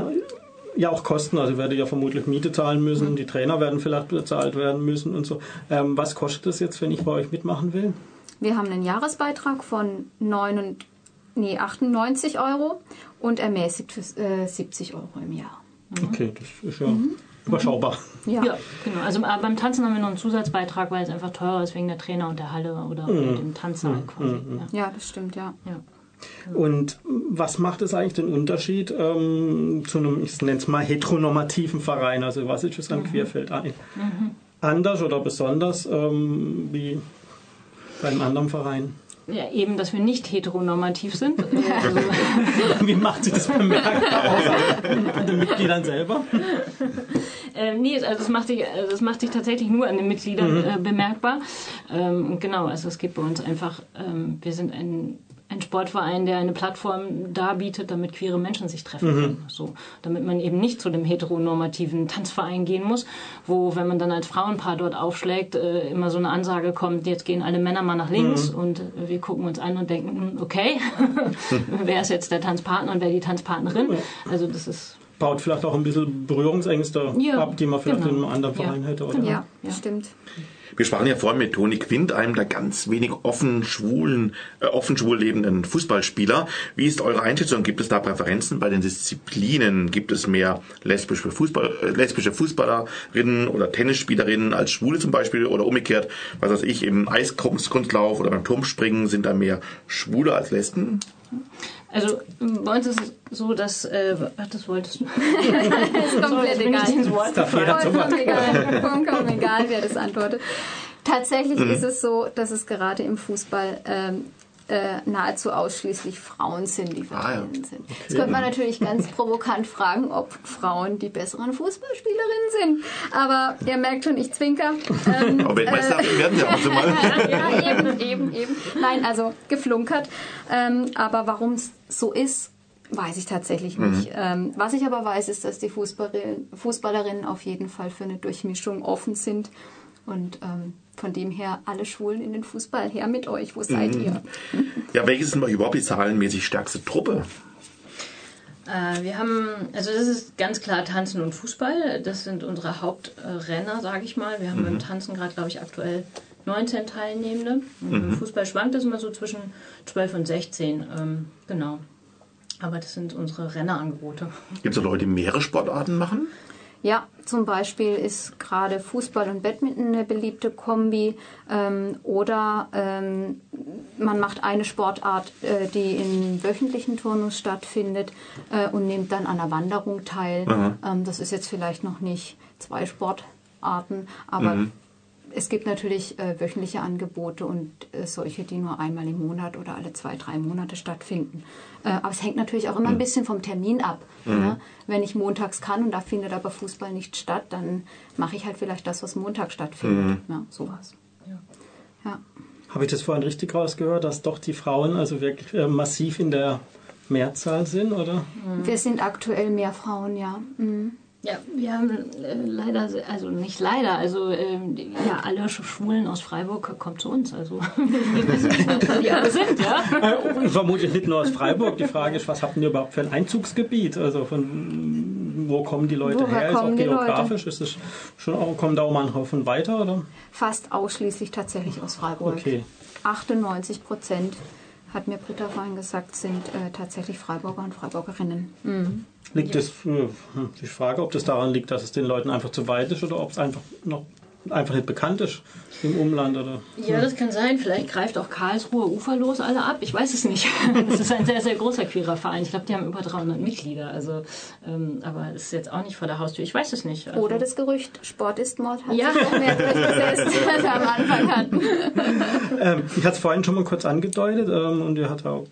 ja auch Kosten. Also werde ja vermutlich Miete zahlen müssen, die Trainer werden vielleicht bezahlt werden müssen und so. Ähm, was kostet das jetzt, wenn ich bei euch mitmachen will? Wir haben einen Jahresbeitrag von 9, nee, 98 Euro und ermäßigt für äh, 70 Euro im Jahr. Mhm. Okay, das ist ja mhm. überschaubar. Ja. ja. genau. Also äh, beim Tanzen haben wir noch einen Zusatzbeitrag, weil es einfach teurer ist wegen der Trainer und der Halle oder, mhm. dem Tanzsaal Mhm. quasi. Mhm. Ja. Ja, das stimmt, ja. Ja. Und was macht es eigentlich den Unterschied ähm, zu einem, ich nenne es mal, heteronormativen Verein? Also was ist es an Queerfeld ein? Anders oder besonders ähm, wie bei einem anderen Verein? Ja, eben, dass wir nicht heteronormativ sind. Also, Wie macht sich das bemerkbar aus an den Mitgliedern selber? äh, nee, also es macht sich, also es macht sich tatsächlich nur an den Mitgliedern Mhm. äh, bemerkbar. Ähm, genau, also es geht bei uns einfach, ähm, wir sind ein, ein Sportverein, der eine Plattform darbietet, damit queere Menschen sich treffen Mhm. können. So, damit man eben nicht zu dem heteronormativen Tanzverein gehen muss, wo, wenn man dann als Frauenpaar dort aufschlägt, äh, immer so eine Ansage kommt, jetzt gehen alle Männer mal nach links Mhm. und äh, wir gucken uns an und denken, hm, okay, wer ist jetzt der Tanzpartner und wer die Tanzpartnerin? Also das ist Baut vielleicht auch ein bisschen Berührungsängste Ja, ab, die man vielleicht genau. in einem anderen Ja. Verein hätte, oder? Ja, Ja. stimmt. Wir sprachen ja vorhin mit Toni Quint, einem der ganz wenig offen schwulen, äh, offen schwul lebenden Fußballspieler. Wie ist eure Einschätzung? Gibt es da Präferenzen bei den Disziplinen? Gibt es mehr lesbische, Fußball, äh, lesbische Fußballerinnen oder Tennisspielerinnen als Schwule zum Beispiel oder umgekehrt? Was weiß ich, im Eiskunstlauf oder beim Turmspringen sind da mehr Schwule als Lesben? Also bei uns ist es so, dass äh, ach, das wolltest du. ist komplett jeder zum Wort Vollkommen egal, vollkommen egal, wer das antwortet. Tatsächlich Mhm. ist es so, dass es gerade im Fußball ähm, äh, nahezu ausschließlich Frauen sind, die Ah, ja. sind. Jetzt könnte man natürlich ganz provokant fragen, ob Frauen die besseren Fußballspielerinnen sind. Aber ihr merkt schon, ich zwinker. Ähm, Aber Weltmeister werden sie auch so mal. ja, eben, eben, eben. Nein, also geflunkert. Ähm, aber warum es so ist, weiß ich tatsächlich nicht. Ähm, was ich aber weiß, ist, dass die Fußballerinnen, Fußballerinnen auf jeden Fall für eine Durchmischung offen sind. Und ähm, von dem her, alle Schwulen in den Fußball, her mit euch, wo seid ihr? Ja, welches ist denn überhaupt die zahlenmäßig stärkste Truppe? Äh, wir haben, also das ist ganz klar Tanzen und Fußball. Das sind unsere Hauptrenner, sage ich mal. Wir haben beim Tanzen gerade, glaube ich, aktuell 19 Teilnehmende. Im Fußball schwankt das immer so zwischen 12 und 16. Ähm, genau. Aber das sind unsere Rennerangebote. Gibt es auch Leute, die mehrere Sportarten machen? Ja, zum Beispiel ist gerade Fußball und Badminton eine beliebte Kombi. Ähm, oder ähm, man macht eine Sportart, äh, die im wöchentlichen Turnus stattfindet äh, und nimmt dann an einer Wanderung teil. Ähm, das ist jetzt vielleicht noch nicht zwei Sportarten, aber es gibt natürlich äh, wöchentliche Angebote und äh, solche, die nur einmal im Monat oder alle zwei, drei Monate stattfinden. Äh, aber es hängt natürlich auch immer ein bisschen vom Termin ab. Ne? Wenn ich montags kann und da findet aber Fußball nicht statt, dann mache ich halt vielleicht das, was Montag stattfindet. Ja, sowas. Ja. Habe ich das vorhin richtig rausgehört, dass doch die Frauen also wirklich äh, massiv in der Mehrzahl sind, oder? Wir sind aktuell mehr Frauen, ja. Mhm. Ja, wir haben äh, leider, also nicht leider, also ähm, die- ja, alle Sch- Schwulen aus Freiburg kommen zu uns. Also wir wissen, alle sind, ja. Äh, vermutlich nicht nur aus Freiburg. Die Frage ist, was habt ihr überhaupt für ein Einzugsgebiet? Also von wo kommen die Leute Woher her? Ist auch kommen die geografisch? Ist es schon auch, kommen da auch mal ein Haufen weiter, oder? Fast ausschließlich tatsächlich aus Freiburg. Okay. 98 Prozent, hat mir Britta vorhin gesagt, sind äh, tatsächlich Freiburger und Freiburgerinnen. Mhm. Liegt es, äh, ich frage, ob das daran liegt, dass es den Leuten einfach zu weit ist oder ob es einfach noch einfach nicht bekannt ist im Umland oder. Ja, das kann sein. Vielleicht greift auch Karlsruhe uferlos alle ab. Ich weiß es nicht. Das ist ein sehr, sehr großer queerer Verein. Ich glaube, die haben über 300 Mitglieder. Also, ähm, aber es ist jetzt auch nicht vor der Haustür. Ich weiß es nicht. Also, Oder das Gerücht, Sport ist Mord, hat Ja. sich mehr durchgesetzt, als wir am Anfang hatten. Ähm, ich hatte es vorhin schon mal kurz angedeutet ähm, und ihr hat auch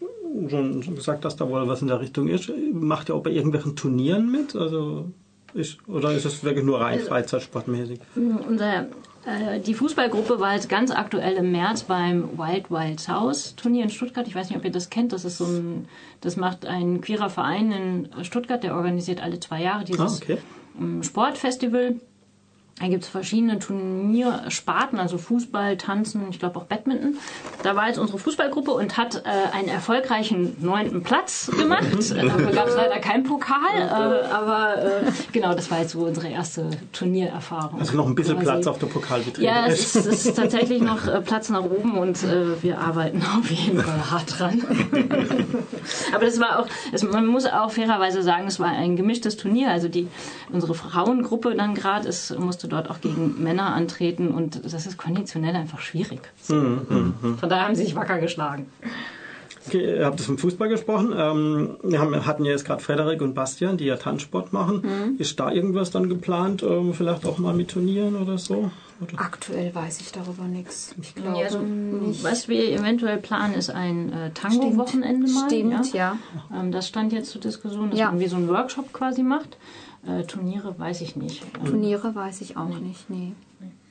schon schon gesagt, dass da wohl was in der Richtung ist. Macht ihr auch bei irgendwelchen Turnieren mit? Also ist, oder ist es wirklich nur rein Freizeitsportmäßig? Unser, äh, die Fußballgruppe war jetzt ganz aktuell im März beim Wild Wild House Turnier in Stuttgart. Ich weiß nicht, ob ihr das kennt. Das ist so ein, das macht ein queerer Verein in Stuttgart, der organisiert alle zwei Jahre Ah, dieses okay. ähm, Sportfestival. Da gibt es verschiedene Turniersparten, also Fußball, Tanzen, ich glaube auch Badminton. Da war jetzt unsere Fußballgruppe und hat äh, einen erfolgreichen neunten Platz gemacht. Dafür gab es leider keinen Pokal, äh, aber äh, genau, das war jetzt so unsere erste Turniererfahrung. Also noch ein bisschen Quasi. Platz auf der Pokalvitrine. Ja, es ist, es ist tatsächlich noch äh, Platz nach oben und äh, wir arbeiten auf jeden Fall hart dran. Aber das war auch, es, man muss auch fairerweise sagen, es war ein gemischtes Turnier. Also die unsere Frauengruppe dann gerade musste dort auch gegen Männer antreten und das ist konditionell einfach schwierig. Mhm, Von daher haben sie sich wacker geschlagen. Okay, ihr habt es vom Fußball gesprochen. Ähm, wir haben, hatten ja jetzt gerade Frederik und Bastian, die ja Tanzsport machen. Mhm. Ist da irgendwas dann geplant? Ähm, vielleicht auch mal mit Turnieren oder so? Oder? Aktuell weiß ich darüber nichts. Ich glaube Ja, also, nicht. was wir eventuell planen, ist ein äh, Tango-Wochenende mal. Stimmt, ja. Ähm, das stand jetzt zur Diskussion, dass Ja. man wie so einen Workshop quasi macht. Äh, Turniere weiß ich nicht. Ähm, Turniere weiß ich auch nicht, nee.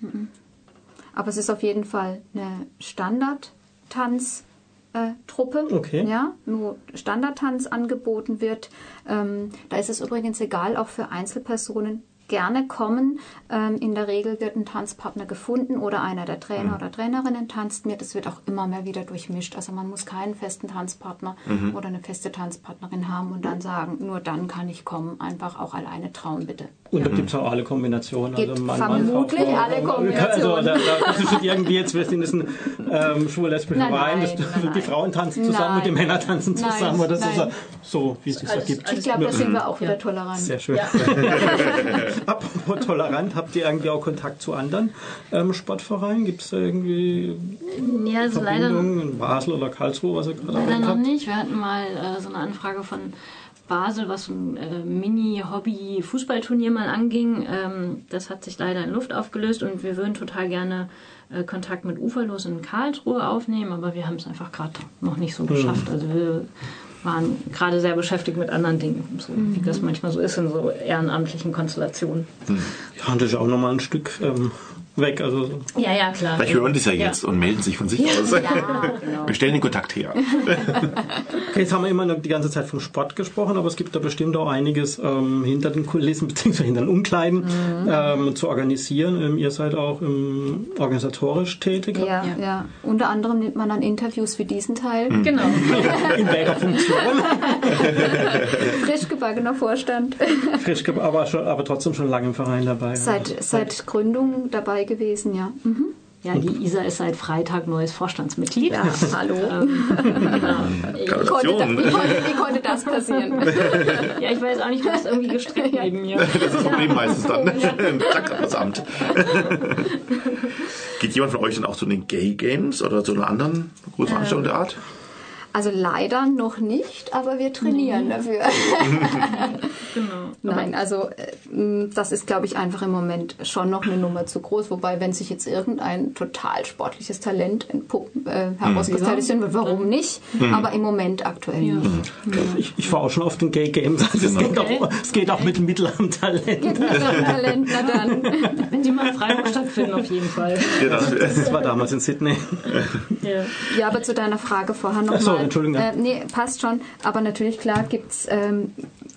Mhm. Aber es ist auf jeden Fall eine Standardtanztruppe, äh, Truppe, Okay. ja, wo Standardtanz angeboten wird. Ähm, da ist es übrigens egal, auch für Einzelpersonen, gerne kommen. Ähm, in der Regel wird ein Tanzpartner gefunden oder einer der Trainer oder Trainerinnen tanzt mit. Das wird auch immer mehr wieder durchmischt. Also man muss keinen festen Tanzpartner oder eine feste Tanzpartnerin haben und dann sagen, nur dann kann ich kommen. Einfach auch alleine trauen, bitte. Und da gibt es auch alle Kombinationen. Gibt Mann, Mann, vermutlich Frau, Frau, alle. Kombinationen. Also da, da das ist irgendwie jetzt, wir sind das ein ähm, schwul-lesbischer Nein, Verein, das, nein, die. Frauen tanzen zusammen und die. Männer tanzen Nein, zusammen oder so, so wie es sich ergibt. Ich glaube, da sind wir auch wieder tolerant. Sehr schön. Apropos tolerant, habt ihr irgendwie auch Kontakt zu anderen ähm, Sportvereinen? Gibt es da irgendwie Ja, also leider, Verbindungen in Basel oder Karlsruhe, was ihr gerade leider noch habt? nicht. Wir hatten mal äh, so eine Anfrage von Basel, was ein äh, Mini-Hobby-Fußballturnier mal anging. Ähm, das hat sich leider in Luft aufgelöst und wir würden total gerne äh, Kontakt mit Uferlos in Karlsruhe aufnehmen, aber wir haben es einfach gerade noch nicht so geschafft. Also wir waren gerade sehr beschäftigt mit anderen Dingen, so wie das manchmal so ist in so ehrenamtlichen Konstellationen. Ja, und das ist auch nochmal ein Stück ähm, weg. Also so. Ja, ja, klar. Vielleicht hören die es ja jetzt und melden sich von sich aus. Ja, genau. Wir stellen den Kontakt her. Okay, jetzt haben wir immer noch die ganze Zeit vom Sport gesprochen, aber es gibt da bestimmt auch einiges ähm, hinter den Kulissen bzw. hinter den Umkleiden ähm, zu organisieren. Ähm, ihr seid auch ähm, organisatorisch tätig. Ja, ja, Unter anderem nimmt man an Interviews wie diesen Teil. Genau. In welcher Funktion? Frisch gebackener Vorstand. Frisch, aber, schon, aber trotzdem schon lange im Verein dabei. Seit, seit Gründung dabei gewesen, ja. Mhm. Ja, die Isa ist seit Freitag neues Vorstandsmitglied. Ja, hallo. Genau. Wie konnte, da, wie, konnte, wie konnte das passieren? Ja, ich weiß auch nicht, du bist irgendwie gestrickt neben mir. Das ist das Problem meistens dann. Zack, das Amt. Geht jemand von euch dann auch zu den Gay Games oder zu einer anderen Großveranstaltung der Art? Also leider noch nicht, aber wir trainieren dafür. Genau. Nein, also äh, das ist, glaube ich, einfach im Moment schon noch eine Nummer zu groß. Wobei, wenn sich jetzt irgendein total sportliches Talent äh, herauskristallisieren wird, warum nicht? Aber im Moment aktuell nicht. Ich, ich war auch schon auf den Gay Games. Also es, geht auch, es geht auch mit Mittel am Talent. Mit unserem Talent, na dann. Wenn die mal in Freiburg stattfinden, auf jeden Fall. Ja, das, Das war damals in Sydney. Ja. Ja, aber zu deiner Frage vorher nochmal. So, Entschuldigung. Äh, nee, passt schon. Aber natürlich, klar, gibt's ähm,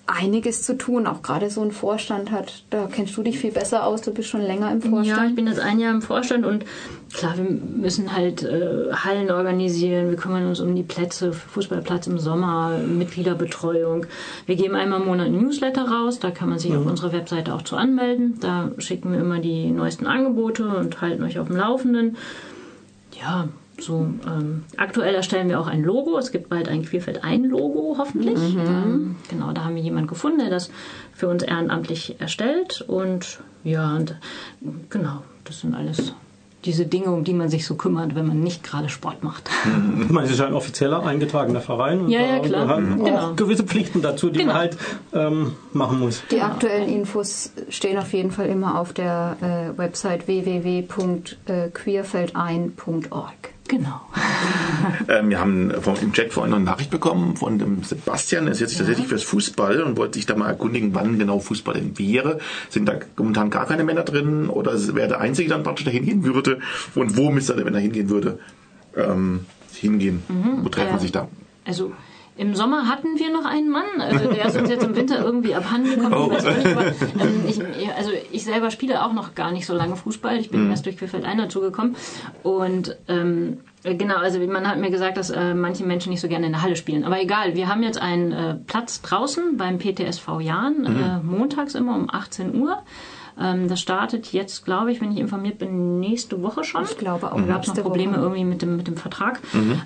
einiges zu tun. Auch gerade so ein Vorstand hat, da kennst du dich viel besser aus, du bist schon länger im Ja, ich Vorstand. bin jetzt ein Jahr im Vorstand und klar, wir müssen halt äh, Hallen organisieren, wir kümmern uns um die Plätze, Fußballplatz im Sommer, Mitgliederbetreuung. Wir geben einmal im Monat ein Newsletter raus, da kann man sich auf unserer Webseite auch zu anmelden. Da schicken wir immer die neuesten Angebote und halten euch auf dem Laufenden. Ja, so ähm, aktuell erstellen wir auch ein Logo. Es gibt bald ein Queerfeld ein Logo, hoffentlich. Ähm, genau, da haben wir jemanden gefunden, der das für uns ehrenamtlich erstellt. Und ja, und genau, das sind alles diese Dinge, um die man sich so kümmert, wenn man nicht gerade Sport macht. Ich meine, es ist ein offizieller eingetragener Verein. Und Ja, ja, klar. gehören Mhm. auch gewisse Pflichten dazu, die Genau. man halt ähm, machen muss. Die aktuellen Infos stehen auf jeden Fall immer auf der äh, Website www.queerfeldein.org. Genau. ähm, wir haben vom, im Chat vorhin noch eine Nachricht bekommen von dem Sebastian, der ist jetzt tatsächlich fürs Fußball und wollte sich da mal erkundigen, wann genau Fußball denn wäre. Sind da momentan gar keine Männer drin oder wäre der Einzige dann praktisch, der hingehen würde? Und wo müsste er denn, wenn er hingehen würde, ähm, hingehen? Wo trefft man äh, sich da? Also im Sommer hatten wir noch einen Mann, also der ist uns jetzt im Winter irgendwie abhanden gekommen. Oh. Ich ähm, ich, also ich selber spiele auch noch gar nicht so lange Fußball. Ich bin erst durch Querfeld ein dazugekommen. Und ähm, genau, also man hat mir gesagt, dass äh, manche Menschen nicht so gerne in der Halle spielen. Aber egal, wir haben jetzt einen äh, Platz draußen beim PTSV Jahn, äh, montags immer um 18 Uhr. Ähm, das startet jetzt, glaube ich, wenn ich informiert bin, nächste Woche schon. Ich glaube auch Da gab es noch Probleme Woche. irgendwie mit dem, mit dem Vertrag.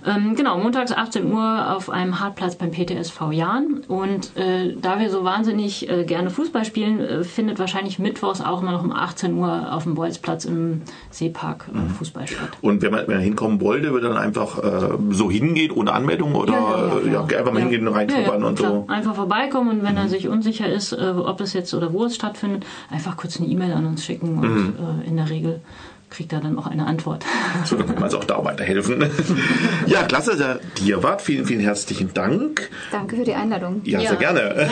Ähm, genau, montags 18 Uhr auf einem Hartplatz beim PTSV Jahn. Und äh, da wir so wahnsinnig äh, gerne Fußball spielen, äh, findet wahrscheinlich mittwochs auch immer noch um 18 Uhr auf dem Bolzplatz im Seepark äh, Fußball statt. Und wenn man, wenn er hinkommen wollte, würde er dann einfach äh, so hingehen ohne Anmeldung oder äh, ja, einfach mal hingehen und reinschnuppern und klar. so? Einfach vorbeikommen und wenn er sich unsicher ist, äh, ob es jetzt oder wo es stattfindet, einfach kurz eine E-Mail an uns schicken und äh, in der Regel kriegt er dann auch eine Antwort. So, dann kann man also auch da weiterhelfen. ja, klasse, der Dierwart. Vielen, vielen herzlichen Dank. Danke für die Einladung. Ja, Ja. sehr gerne.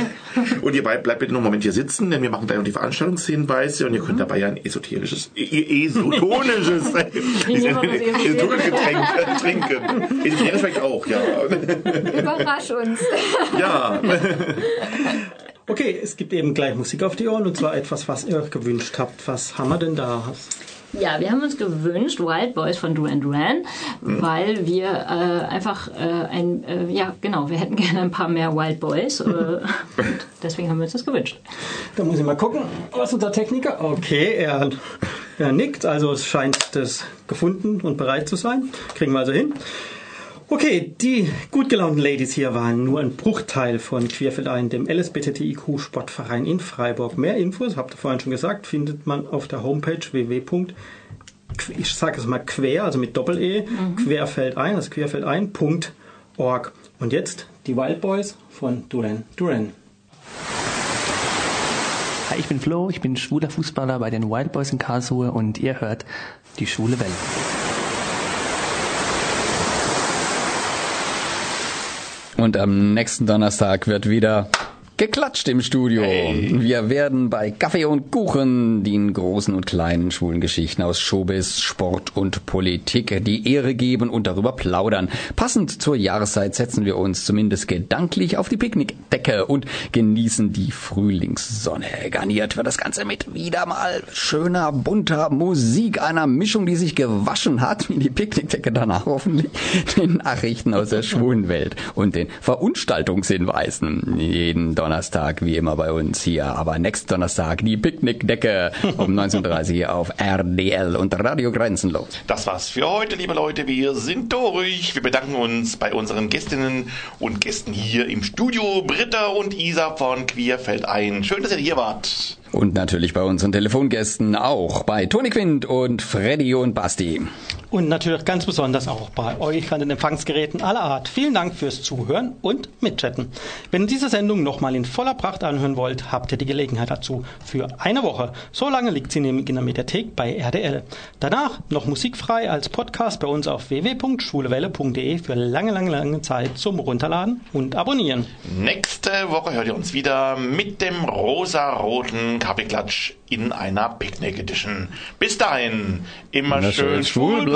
Und ihr bleibt bitte noch einen Moment hier sitzen, denn wir machen gleich noch die Veranstaltungshinweise und ihr könnt dabei ein esoterisches, e- esotonisches, das esotonisches Getränk trinken. Esoterisch vielleicht auch, ja. Überrasch uns. Ja. Okay, es gibt eben gleich Musik auf die Ohren und zwar etwas, was ihr euch gewünscht habt. Was haben wir denn da? Ja, wir haben uns gewünscht Wild Boys von Duran Duran, mhm. weil wir äh, einfach äh, ein, äh, ja genau, wir hätten gerne ein paar mehr Wild Boys äh, und deswegen haben wir uns das gewünscht. Da muss ich mal gucken, was unser Techniker. Okay, er, er nickt, also es scheint das gefunden und bereit zu sein. Kriegen wir also hin. Okay, die gut gelaunten Ladies hier waren nur ein Bruchteil von Querfeldein, dem LSBTTIQ Sportverein in Freiburg. Mehr Infos, habt ihr vorhin schon gesagt, findet man auf der Homepage www. Ich sage es mal quer, also mit Doppel-E, mhm. querfeldein, also querfeldein.org. Und jetzt die Wild Boys von Duran Duran. Hi, ich bin Flo, ich bin schwuler Fußballer bei den Wild Boys in Karlsruhe und ihr hört die schwule Welle. Und am nächsten Donnerstag wird wieder geklatscht im Studio. Hey. Wir werden bei Kaffee und Kuchen den großen und kleinen schwulen Geschichten aus Showbiz, Sport und Politik die Ehre geben und darüber plaudern. Passend zur Jahreszeit setzen wir uns zumindest gedanklich auf die Picknickdecke und genießen die Frühlingssonne. Garniert wird das Ganze mit wieder mal schöner, bunter Musik, einer Mischung, die sich gewaschen hat, wie die Picknickdecke danach hoffentlich, den Nachrichten aus der schwulen Welt und den Verunstaltungshinweisen. Jeden Donnerstag, wie immer bei uns hier. Aber nächsten Donnerstag die Picknickdecke um 19.30 Uhr auf RDL und Radio Grenzenlos. Das war's für heute, liebe Leute. Wir sind durch. Wir bedanken uns bei unseren Gästinnen und Gästen hier im Studio, Britta und Isa von Queerfeld ein. Schön, dass ihr hier wart. Und natürlich bei unseren Telefongästen auch, bei Toni Quint und Freddy und Basti. Und natürlich ganz besonders auch bei euch an den Empfangsgeräten aller Art. Vielen Dank fürs Zuhören und Mitchatten. Wenn ihr diese Sendung nochmal in voller Pracht anhören wollt, habt ihr die Gelegenheit dazu. Für eine Woche. So lange liegt sie nämlich in der Mediathek bei RDL. Danach noch musikfrei als Podcast bei uns auf www.schwulewelle.de für lange, lange, lange Zeit zum Runterladen und Abonnieren. Nächste Woche hört ihr uns wieder mit dem rosa-roten Kaffeeklatsch in einer Picnic Edition. Bis dahin, immer Na schön schwul